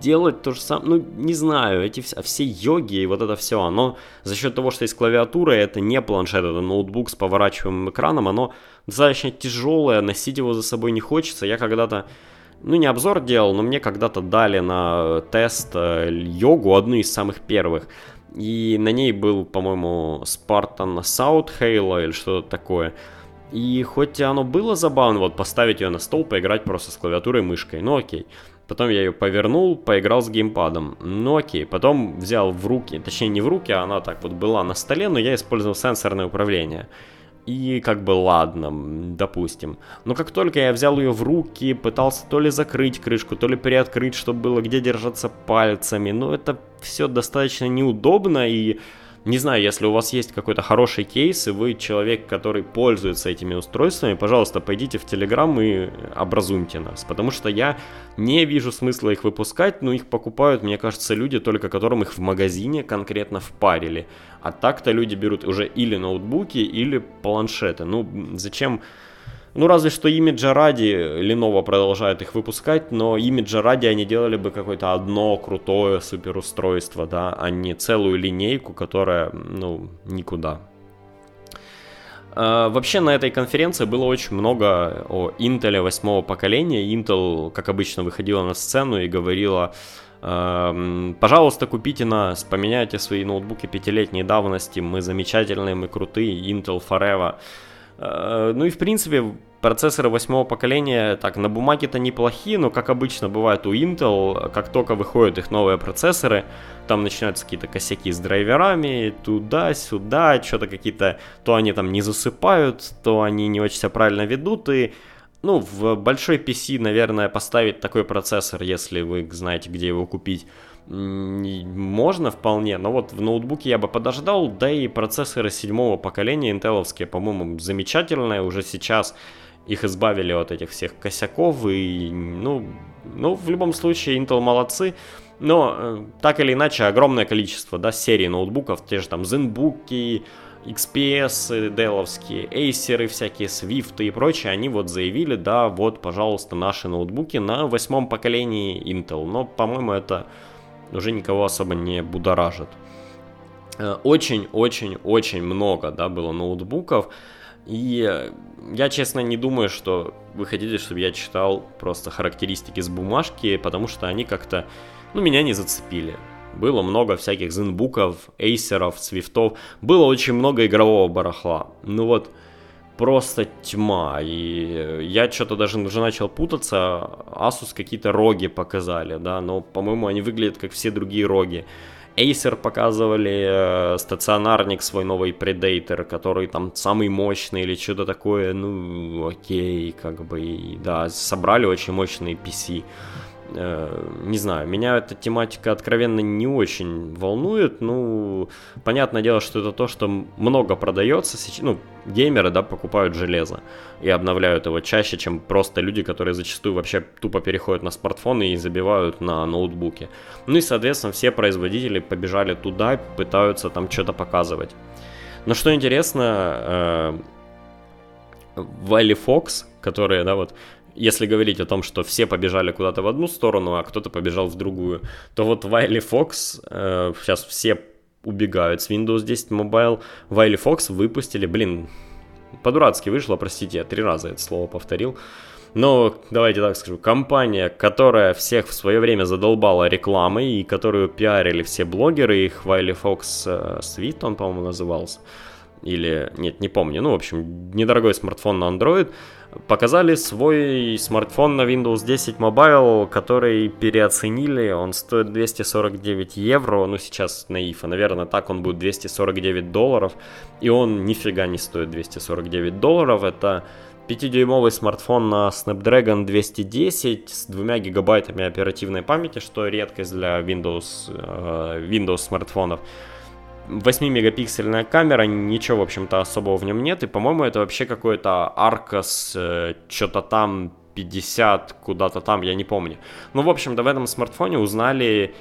делать то же самое, ну, не знаю, эти все, все йоги и вот это все, оно за счет того, что есть клавиатура, это не планшет, это ноутбук с поворачиваемым экраном, оно достаточно тяжелое, носить его за собой не хочется. Я когда-то ну не обзор делал, но мне когда-то дали на тест э, йогу, одну из самых первых. И на ней был, по-моему, South Halo или что-то такое. И хоть оно было забавно, вот поставить ее на стол, поиграть просто с клавиатурой и мышкой, ну окей. Потом я ее повернул, поиграл с геймпадом. Ну окей, потом взял в руки, точнее не в руки, а она так вот была на столе, но я использовал сенсорное управление. И как бы ладно, допустим. Но как только я взял ее в руки, пытался то ли закрыть крышку, то ли приоткрыть, чтобы было где держаться пальцами, ну это все достаточно неудобно и не знаю, если у вас есть какой-то хороший кейс, и вы человек, который пользуется этими устройствами, пожалуйста, пойдите в Telegram и образуйте нас. Потому что я не вижу смысла их выпускать, но их покупают, мне кажется, люди, только которым их в магазине конкретно впарили. А так-то люди берут уже или ноутбуки, или планшеты. Ну, зачем ну, разве что имиджа ради Lenovo продолжает их выпускать, но имиджа ради они делали бы какое-то одно крутое суперустройство, да, а не целую линейку, которая, ну, никуда. Uh, вообще на этой конференции было очень много о Intel восьмого поколения. Intel, как обычно, выходила на сцену и говорила, uh, пожалуйста, купите нас, поменяйте свои ноутбуки пятилетней давности, мы замечательные, мы крутые, Intel Forever. Э, ну и в принципе процессоры восьмого поколения так на бумаге-то неплохие, но как обычно бывает у Intel, как только выходят их новые процессоры, там начинаются какие-то косяки с драйверами, туда-сюда, что-то какие-то, то они там не засыпают, то они не очень себя правильно ведут, и ну, в большой PC, наверное, поставить такой процессор, если вы знаете, где его купить, можно вполне, но вот в ноутбуке я бы подождал, да и процессоры седьмого поколения интеловские, по-моему, замечательные, уже сейчас их избавили от этих всех косяков, и, ну, ну, в любом случае, Intel молодцы, но э, так или иначе, огромное количество, да, серий ноутбуков, те же там ZenBook, XPS, деловские, Acer, всякие Swift и прочее, они вот заявили, да, вот, пожалуйста, наши ноутбуки на восьмом поколении Intel, но, по-моему, это уже никого особо не будоражит. Очень-очень-очень э, много, да, было ноутбуков, и я, честно, не думаю, что вы хотите, чтобы я читал просто характеристики с бумажки, потому что они как-то, ну, меня не зацепили. Было много всяких зенбуков, эйсеров, свифтов, было очень много игрового барахла. Ну вот, просто тьма. И я что-то даже уже начал путаться. Asus какие-то роги показали, да, но, по-моему, они выглядят как все другие роги. Acer показывали э, стационарник свой новый Predator, который там самый мощный или что-то такое, ну окей, как бы, да, собрали очень мощные PC. Э, не знаю, меня эта тематика откровенно не очень волнует. Ну, понятное дело, что это то, что много продается. Ну, геймеры, да, покупают железо и обновляют его чаще, чем просто люди, которые зачастую вообще тупо переходят на смартфоны и забивают на ноутбуке. Ну и, соответственно, все производители побежали туда, пытаются там что-то показывать. Но что интересно, э, Фокс, которые, да, вот если говорить о том, что все побежали куда-то в одну сторону, а кто-то побежал в другую, то вот Вайли Фокс, э, сейчас все убегают с Windows 10 Mobile, Вайли Фокс выпустили, блин, по-дурацки вышло, простите, я три раза это слово повторил, но давайте так скажу, компания, которая всех в свое время задолбала рекламой и которую пиарили все блогеры, их Вайли Фокс Suite, он, по-моему, назывался, или, нет, не помню, ну, в общем, недорогой смартфон на Android, показали свой смартфон на Windows 10 Mobile, который переоценили, он стоит 249 евро, ну, сейчас на IFA, наверное, так он будет 249 долларов, и он нифига не стоит 249 долларов, это 5-дюймовый смартфон на Snapdragon 210 с 2 гигабайтами оперативной памяти, что редкость для Windows, э, Windows смартфонов. 8-мегапиксельная камера, ничего, в общем-то, особого в нем нет. И, по-моему, это вообще какой-то Arcos, э, что-то там 50, куда-то там, я не помню. Ну, в общем-то, в этом смартфоне узнали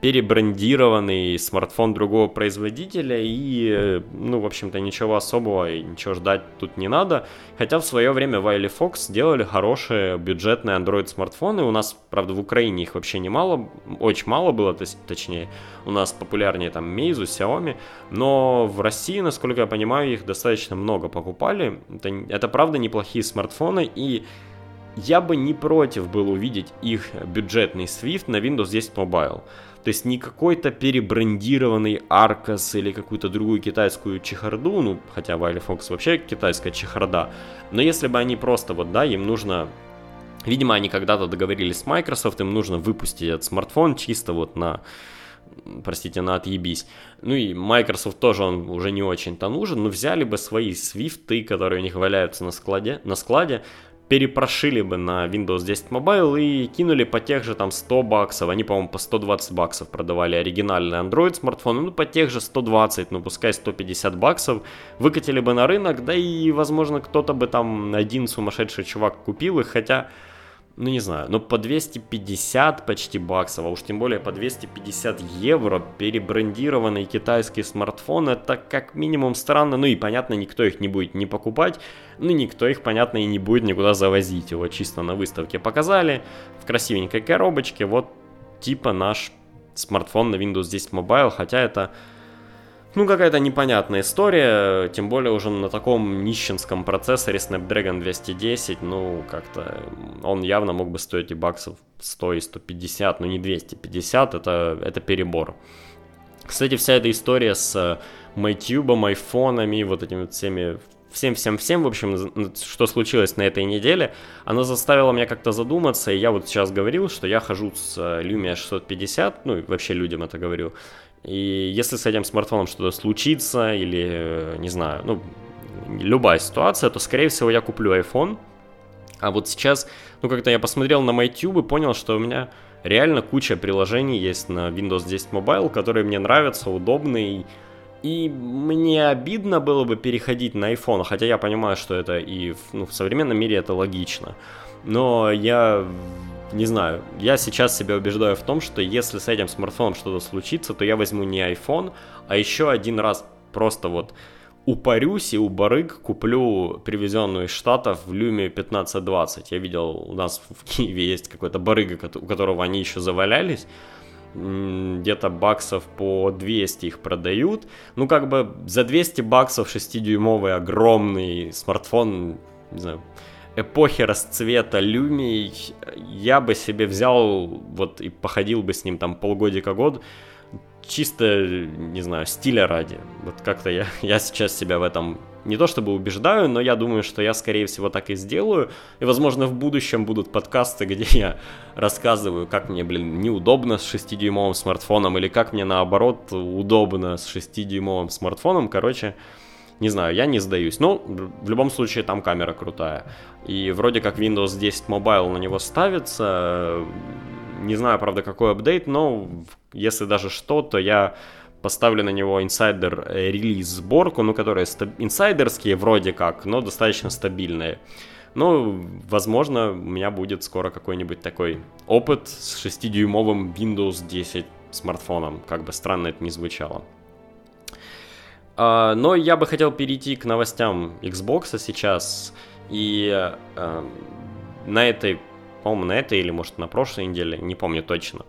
перебрендированный смартфон другого производителя и, ну, в общем-то, ничего особого и ничего ждать тут не надо. Хотя в свое время Wiley Fox делали хорошие бюджетные Android смартфоны. У нас, правда, в Украине их вообще немало, очень мало было, то есть, точнее, у нас популярнее там Meizu, Xiaomi, но в России, насколько я понимаю, их достаточно много покупали. Это, это правда неплохие смартфоны и я бы не против был увидеть их бюджетный Swift на Windows 10 Mobile. То есть не какой-то перебрендированный Arcos или какую-то другую китайскую чехарду, ну, хотя Wiley Fox вообще китайская чехарда, но если бы они просто вот, да, им нужно Видимо, они когда-то договорились с Microsoft, им нужно выпустить этот смартфон чисто вот на, простите, на отъебись. Ну и Microsoft тоже он уже не очень-то нужен, но взяли бы свои свифты, которые у них валяются на складе, на складе перепрошили бы на Windows 10 Mobile и кинули по тех же там 100 баксов. Они, по-моему, по 120 баксов продавали оригинальные Android смартфоны. Ну, по тех же 120, ну, пускай 150 баксов. Выкатили бы на рынок, да и, возможно, кто-то бы там один сумасшедший чувак купил их. Хотя ну не знаю, но по 250 почти баксов, а уж тем более по 250 евро перебрендированный китайский смартфон, это как минимум странно, ну и понятно, никто их не будет не покупать, ну никто их, понятно, и не будет никуда завозить, его чисто на выставке показали, в красивенькой коробочке, вот типа наш смартфон на Windows 10 Mobile, хотя это ну, какая-то непонятная история, тем более уже на таком нищенском процессоре Snapdragon 210, ну, как-то он явно мог бы стоить и баксов 100 и 150, но не 250, это, это перебор. Кстати, вся эта история с MyTube, айфонами, вот этими всеми всем-всем-всем, в общем, что случилось на этой неделе, она заставила меня как-то задуматься, и я вот сейчас говорил, что я хожу с Lumia 650, ну, вообще людям это говорю, и если с этим смартфоном что-то случится, или, не знаю, ну, любая ситуация, то, скорее всего, я куплю iPhone. А вот сейчас, ну, как-то я посмотрел на MyTube и понял, что у меня реально куча приложений есть на Windows 10 Mobile, которые мне нравятся, удобные. И мне обидно было бы переходить на iPhone, хотя я понимаю, что это и ну, в современном мире это логично. Но я не знаю, я сейчас себя убеждаю в том, что если с этим смартфоном что-то случится, то я возьму не iPhone, а еще один раз просто вот упарюсь и у барыг куплю привезенную из Штатов в Люме 1520. Я видел, у нас в Киеве есть какой-то барыга, у которого они еще завалялись, где-то баксов по 200 их продают. Ну, как бы за 200 баксов 6-дюймовый огромный смартфон, не знаю, эпохи расцвета люмий я бы себе взял вот и походил бы с ним там полгодика год чисто, не знаю, стиля ради. Вот как-то я, я сейчас себя в этом не то чтобы убеждаю, но я думаю, что я, скорее всего, так и сделаю. И, возможно, в будущем будут подкасты, где я рассказываю, как мне, блин, неудобно с 6-дюймовым смартфоном, или как мне, наоборот, удобно с 6-дюймовым смартфоном. Короче, не знаю, я не сдаюсь. Но в любом случае там камера крутая. И вроде как Windows 10 Mobile на него ставится. Не знаю, правда, какой апдейт, но если даже что, то я поставлю на него инсайдер э, релиз сборку, ну, которые стаб- инсайдерские вроде как, но достаточно стабильные. Ну, возможно, у меня будет скоро какой-нибудь такой опыт с 6-дюймовым Windows 10 смартфоном, как бы странно это ни звучало. А, но я бы хотел перейти к новостям Xbox сейчас. И э, на этой по-моему, на этой или, может, на прошлой неделе, не помню точно.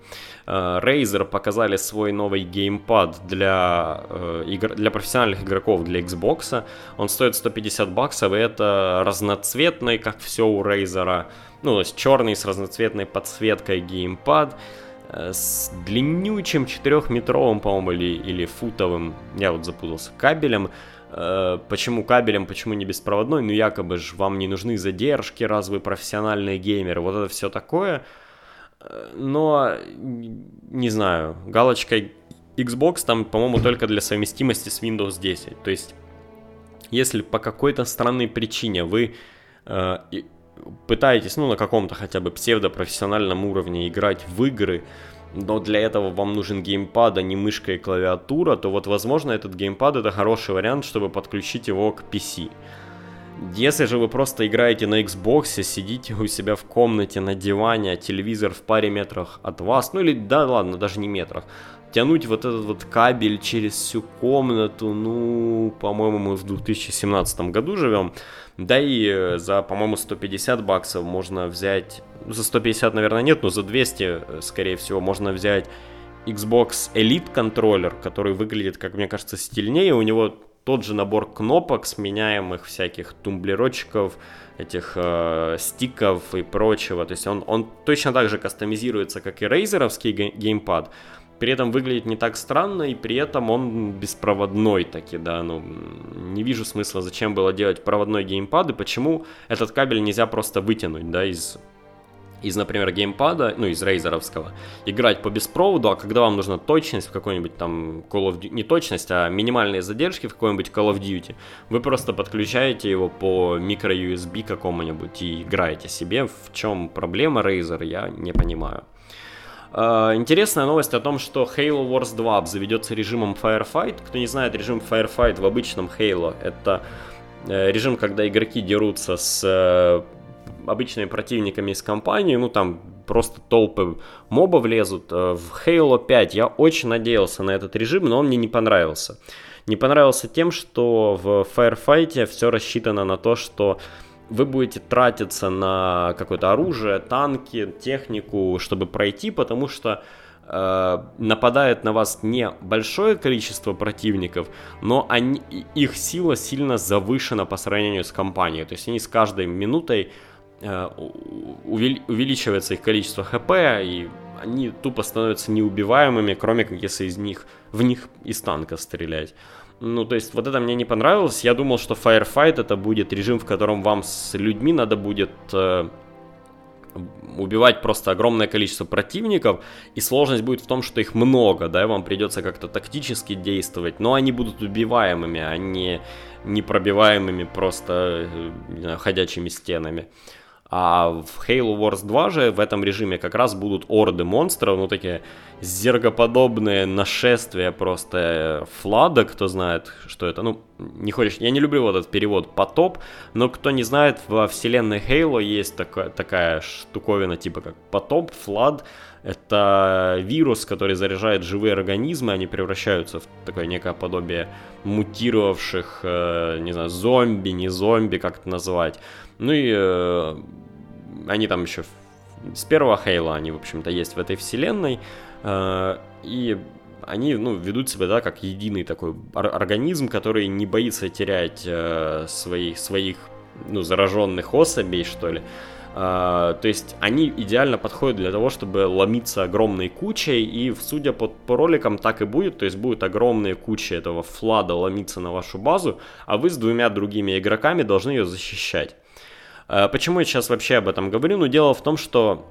Э, Razer показали свой новый геймпад для, э, игр... для профессиональных игроков для Xbox. Он стоит 150 баксов, и это разноцветный, как все у Razer. Ну, то есть черный с разноцветной подсветкой геймпад с длиннючим 4-метровым, по-моему, или, или футовым, я вот запутался, кабелем, Э, почему кабелем, почему не беспроводной, ну якобы же вам не нужны задержки, раз вы профессиональные геймеры, вот это все такое. Э, но, не знаю, галочка Xbox там, по-моему, только для совместимости с Windows 10. То есть, если по какой-то странной причине вы э, пытаетесь, ну, на каком-то хотя бы псевдопрофессиональном уровне играть в игры, но для этого вам нужен геймпад, а не мышка и клавиатура, то вот, возможно, этот геймпад это хороший вариант, чтобы подключить его к PC. Если же вы просто играете на Xbox, сидите у себя в комнате на диване, а телевизор в паре метрах от вас, ну или да ладно, даже не метрах, тянуть вот этот вот кабель через всю комнату, ну, по-моему, мы в 2017 году живем, да и э, за, по-моему, 150 баксов можно взять, ну, за 150, наверное, нет, но за 200, э, скорее всего, можно взять Xbox Elite контроллер, который выглядит, как мне кажется, стильнее. У него тот же набор кнопок, сменяемых всяких тумблерочков, этих э, стиков и прочего. То есть он, он точно так же кастомизируется, как и рейзеровский геймпад, при этом выглядит не так странно, и при этом он беспроводной таки, да, ну, не вижу смысла, зачем было делать проводной геймпад, и почему этот кабель нельзя просто вытянуть, да, из из, например, геймпада, ну, из рейзеровского, играть по беспроводу, а когда вам нужна точность в какой-нибудь там Call of Duty, не точность, а минимальные задержки в какой-нибудь Call of Duty, вы просто подключаете его по микро-USB какому-нибудь и играете себе. В чем проблема Razer, я не понимаю. Uh, интересная новость о том, что Halo Wars 2 обзаведется режимом Firefight. Кто не знает, режим Firefight в обычном Halo это uh, режим, когда игроки дерутся с uh, обычными противниками из компании, ну там просто толпы мобов лезут. В Halo 5 я очень надеялся на этот режим, но он мне не понравился. Не понравился тем, что в Firefight все рассчитано на то, что вы будете тратиться на какое-то оружие, танки, технику, чтобы пройти, потому что э, нападает на вас не большое количество противников, но они, их сила сильно завышена по сравнению с компанией. То есть они с каждой минутой э, увели, увеличивается их количество хп, и они тупо становятся неубиваемыми, кроме как если из них в них из танка стрелять. Ну, то есть, вот это мне не понравилось. Я думал, что Firefight это будет режим, в котором вам с людьми надо будет э, убивать просто огромное количество противников, и сложность будет в том, что их много, да, и вам придется как-то тактически действовать, но они будут убиваемыми, а не непробиваемыми просто, э, не ходячими стенами. А в Halo Wars 2 же в этом режиме как раз будут орды монстров, ну такие зергоподобные нашествия просто флада, кто знает, что это. Ну, не хочешь, я не люблю вот этот перевод потоп, но кто не знает, во вселенной Halo есть такая, такая штуковина типа как потоп, флад. Это вирус, который заряжает живые организмы, они превращаются в такое некое подобие мутировавших, э, не знаю, зомби, не зомби, как это называть. Ну и э, они там еще с первого Хейла, они, в общем-то, есть в этой вселенной. Э, и они, ну, ведут себя, да, как единый такой организм, который не боится терять э, своих, своих, ну, зараженных особей, что ли. Uh, то есть они идеально подходят для того, чтобы ломиться огромной кучей, и судя по, по роликам так и будет, то есть будет огромная куча этого флада ломиться на вашу базу, а вы с двумя другими игроками должны ее защищать. Uh, почему я сейчас вообще об этом говорю? Ну, дело в том, что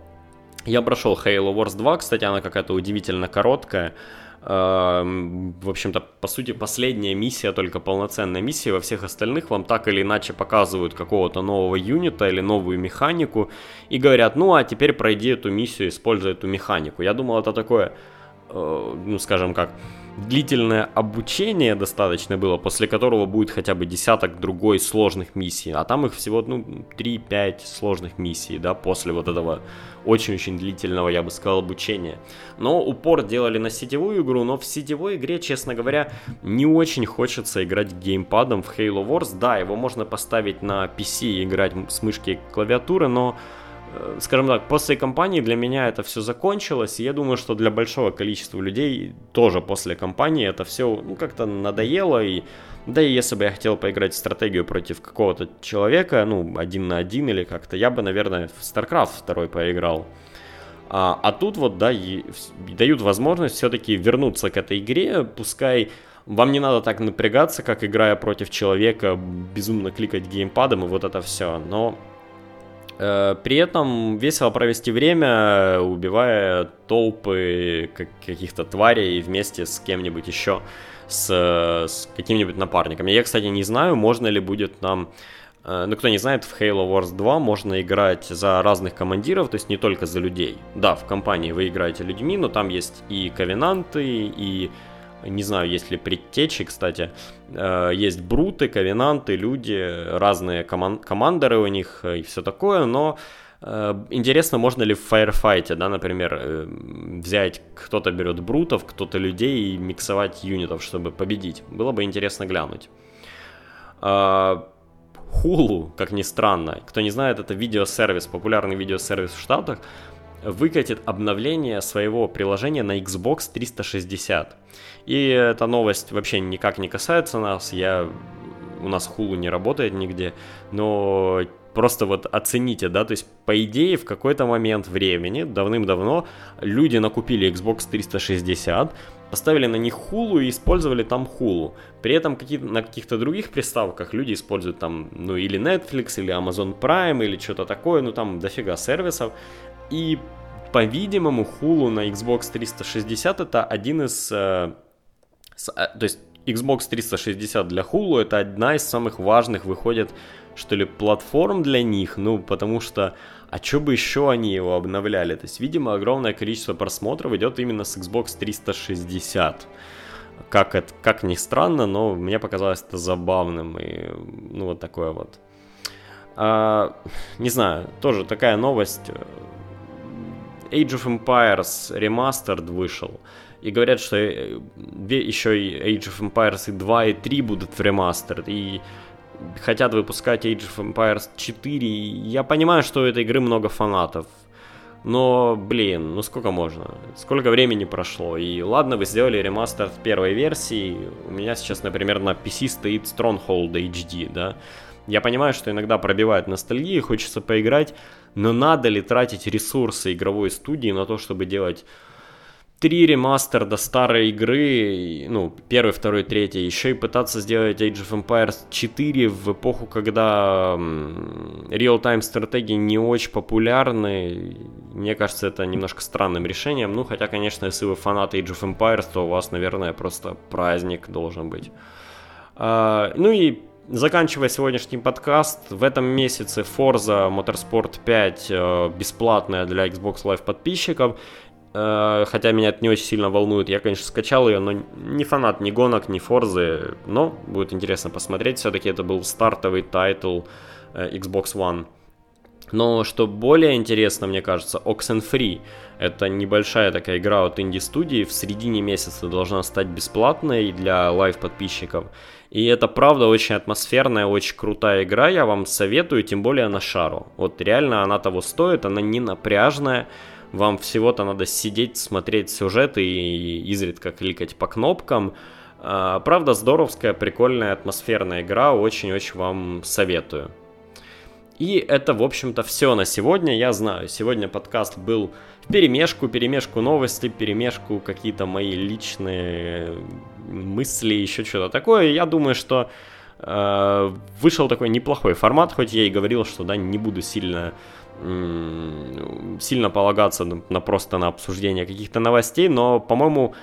я прошел Halo Wars 2, кстати, она какая-то удивительно короткая, Эм, в общем-то, по сути, последняя миссия, только полноценная миссия. Во всех остальных вам так или иначе показывают какого-то нового юнита или новую механику и говорят, ну а теперь пройди эту миссию, используй эту механику. Я думал, это такое, э, ну скажем как, длительное обучение достаточно было, после которого будет хотя бы десяток другой сложных миссий, а там их всего, ну, 3-5 сложных миссий, да, после вот этого очень-очень длительного, я бы сказал, обучения. Но упор делали на сетевую игру, но в сетевой игре, честно говоря, не очень хочется играть геймпадом в Halo Wars. Да, его можно поставить на PC и играть с мышки и клавиатуры, но скажем так, после кампании для меня это все закончилось, и я думаю, что для большого количества людей тоже после кампании это все ну, как-то надоело, и да и если бы я хотел поиграть в стратегию против какого-то человека, ну, один на один или как-то, я бы, наверное, в StarCraft 2 поиграл. А, а тут вот, да, и, дают возможность все-таки вернуться к этой игре, пускай вам не надо так напрягаться, как играя против человека, безумно кликать геймпадом и вот это все, но Э, при этом весело провести время, убивая толпы каких-то тварей вместе с кем-нибудь еще, с, с каким-нибудь напарником. Я, кстати, не знаю, можно ли будет нам... Э, ну, кто не знает, в Halo Wars 2 можно играть за разных командиров, то есть не только за людей. Да, в компании вы играете людьми, но там есть и ковенанты, и не знаю, есть ли предтечи, кстати. Э, есть бруты, ковенанты, люди, разные коман- командеры у них и все такое, но э, Интересно, можно ли в фаерфайте, да, например, э, взять, кто-то берет брутов, кто-то людей и миксовать юнитов, чтобы победить. Было бы интересно глянуть. Hulu, как ни странно, кто не знает, это видеосервис, популярный видеосервис в Штатах, выкатит обновление своего приложения на Xbox 360. И эта новость вообще никак не касается нас, я у нас Hulu не работает нигде, но просто вот оцените, да, то есть по идее в какой-то момент времени, давным-давно, люди накупили Xbox 360, поставили на них Hulu и использовали там Hulu. При этом какие на каких-то других приставках люди используют там, ну, или Netflix, или Amazon Prime, или что-то такое, ну, там дофига сервисов. И, по-видимому, Hulu на Xbox 360 это один из... Э, то есть Xbox 360 для Hulu это одна из самых важных, выходит, что ли, платформ для них, ну, потому что, а что бы еще они его обновляли? То есть, видимо, огромное количество просмотров идет именно с Xbox 360. Как, это, как ни странно, но мне показалось это забавным, и, ну, вот такое вот. А, не знаю, тоже такая новость Age of Empires Remastered вышел. И говорят, что э, еще и Age of Empires и 2 и 3 будут в ремастер. И хотят выпускать Age of Empires 4. Я понимаю, что у этой игры много фанатов. Но, блин, ну сколько можно? Сколько времени прошло? И ладно, вы сделали ремастер в первой версии. У меня сейчас, например, на PC стоит Stronghold HD, да? Я понимаю, что иногда пробивает ностальгия, хочется поиграть, но надо ли тратить ресурсы игровой студии на то, чтобы делать три ремастер до старой игры, ну, первый, второй, третий, еще и пытаться сделать Age of Empires 4 в эпоху, когда real-time стратегии не очень популярны. Мне кажется, это немножко странным решением. Ну, хотя, конечно, если вы фанат Age of Empires, то у вас, наверное, просто праздник должен быть. А, ну и Заканчивая сегодняшний подкаст, в этом месяце Forza Motorsport 5 э, бесплатная для Xbox Live подписчиков. Э, хотя меня это не очень сильно волнует. Я, конечно, скачал ее, но не фанат ни гонок, ни Форзы. Но будет интересно посмотреть. Все-таки это был стартовый title э, Xbox One. Но что более интересно, мне кажется, Oxenfree. Это небольшая такая игра от инди-студии. В середине месяца должна стать бесплатной для Live-подписчиков. И это правда очень атмосферная, очень крутая игра. Я вам советую, тем более на шару. Вот реально она того стоит, она не напряжная. Вам всего-то надо сидеть, смотреть сюжеты и изредка кликать по кнопкам. А, правда, здоровская, прикольная, атмосферная игра. Очень-очень вам советую. И это, в общем-то, все на сегодня. Я знаю, сегодня подкаст был в перемешку, перемешку новости, перемешку какие-то мои личные мысли, еще что-то такое. Я думаю, что вышел такой неплохой формат, хоть я и говорил, что да, не буду сильно сильно полагаться на, на просто на обсуждение каких-то новостей, но, по-моему,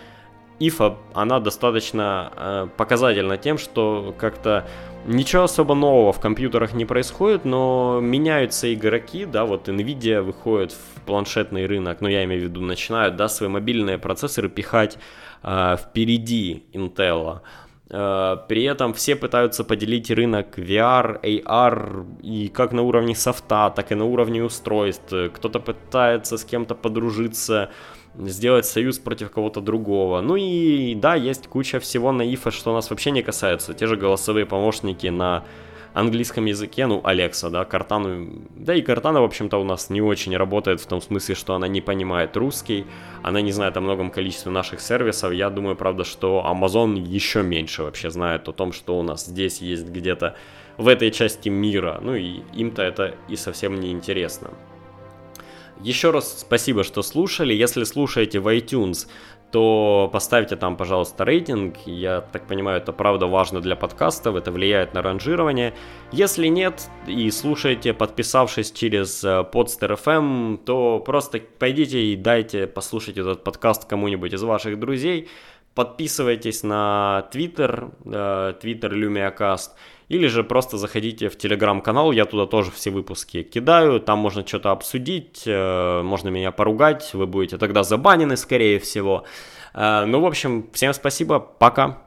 Ифа, она достаточно э, показательна тем, что как-то ничего особо нового в компьютерах не происходит, но меняются игроки, да, вот Nvidia выходит в планшетный рынок, ну я имею в виду, начинают, да, свои мобильные процессоры пихать э, впереди Intel. Э, при этом все пытаются поделить рынок VR, AR и как на уровне софта, так и на уровне устройств. Кто-то пытается с кем-то подружиться, сделать союз против кого-то другого. Ну и да, есть куча всего на ИФа, что нас вообще не касается. Те же голосовые помощники на английском языке, ну, Алекса, да, Картану, да и Картана, в общем-то, у нас не очень работает в том смысле, что она не понимает русский, она не знает о многом количестве наших сервисов, я думаю, правда, что Amazon еще меньше вообще знает о том, что у нас здесь есть где-то в этой части мира, ну и им-то это и совсем не интересно. Еще раз спасибо, что слушали. Если слушаете в iTunes, то поставьте там, пожалуйста, рейтинг. Я так понимаю, это правда важно для подкастов, это влияет на ранжирование. Если нет и слушаете, подписавшись через э, Podster FM, то просто пойдите и дайте послушать этот подкаст кому-нибудь из ваших друзей. Подписывайтесь на Twitter, э, Twitter LumiaCast. Или же просто заходите в телеграм-канал, я туда тоже все выпуски кидаю, там можно что-то обсудить, э, можно меня поругать, вы будете тогда забанены, скорее всего. Э, ну, в общем, всем спасибо, пока.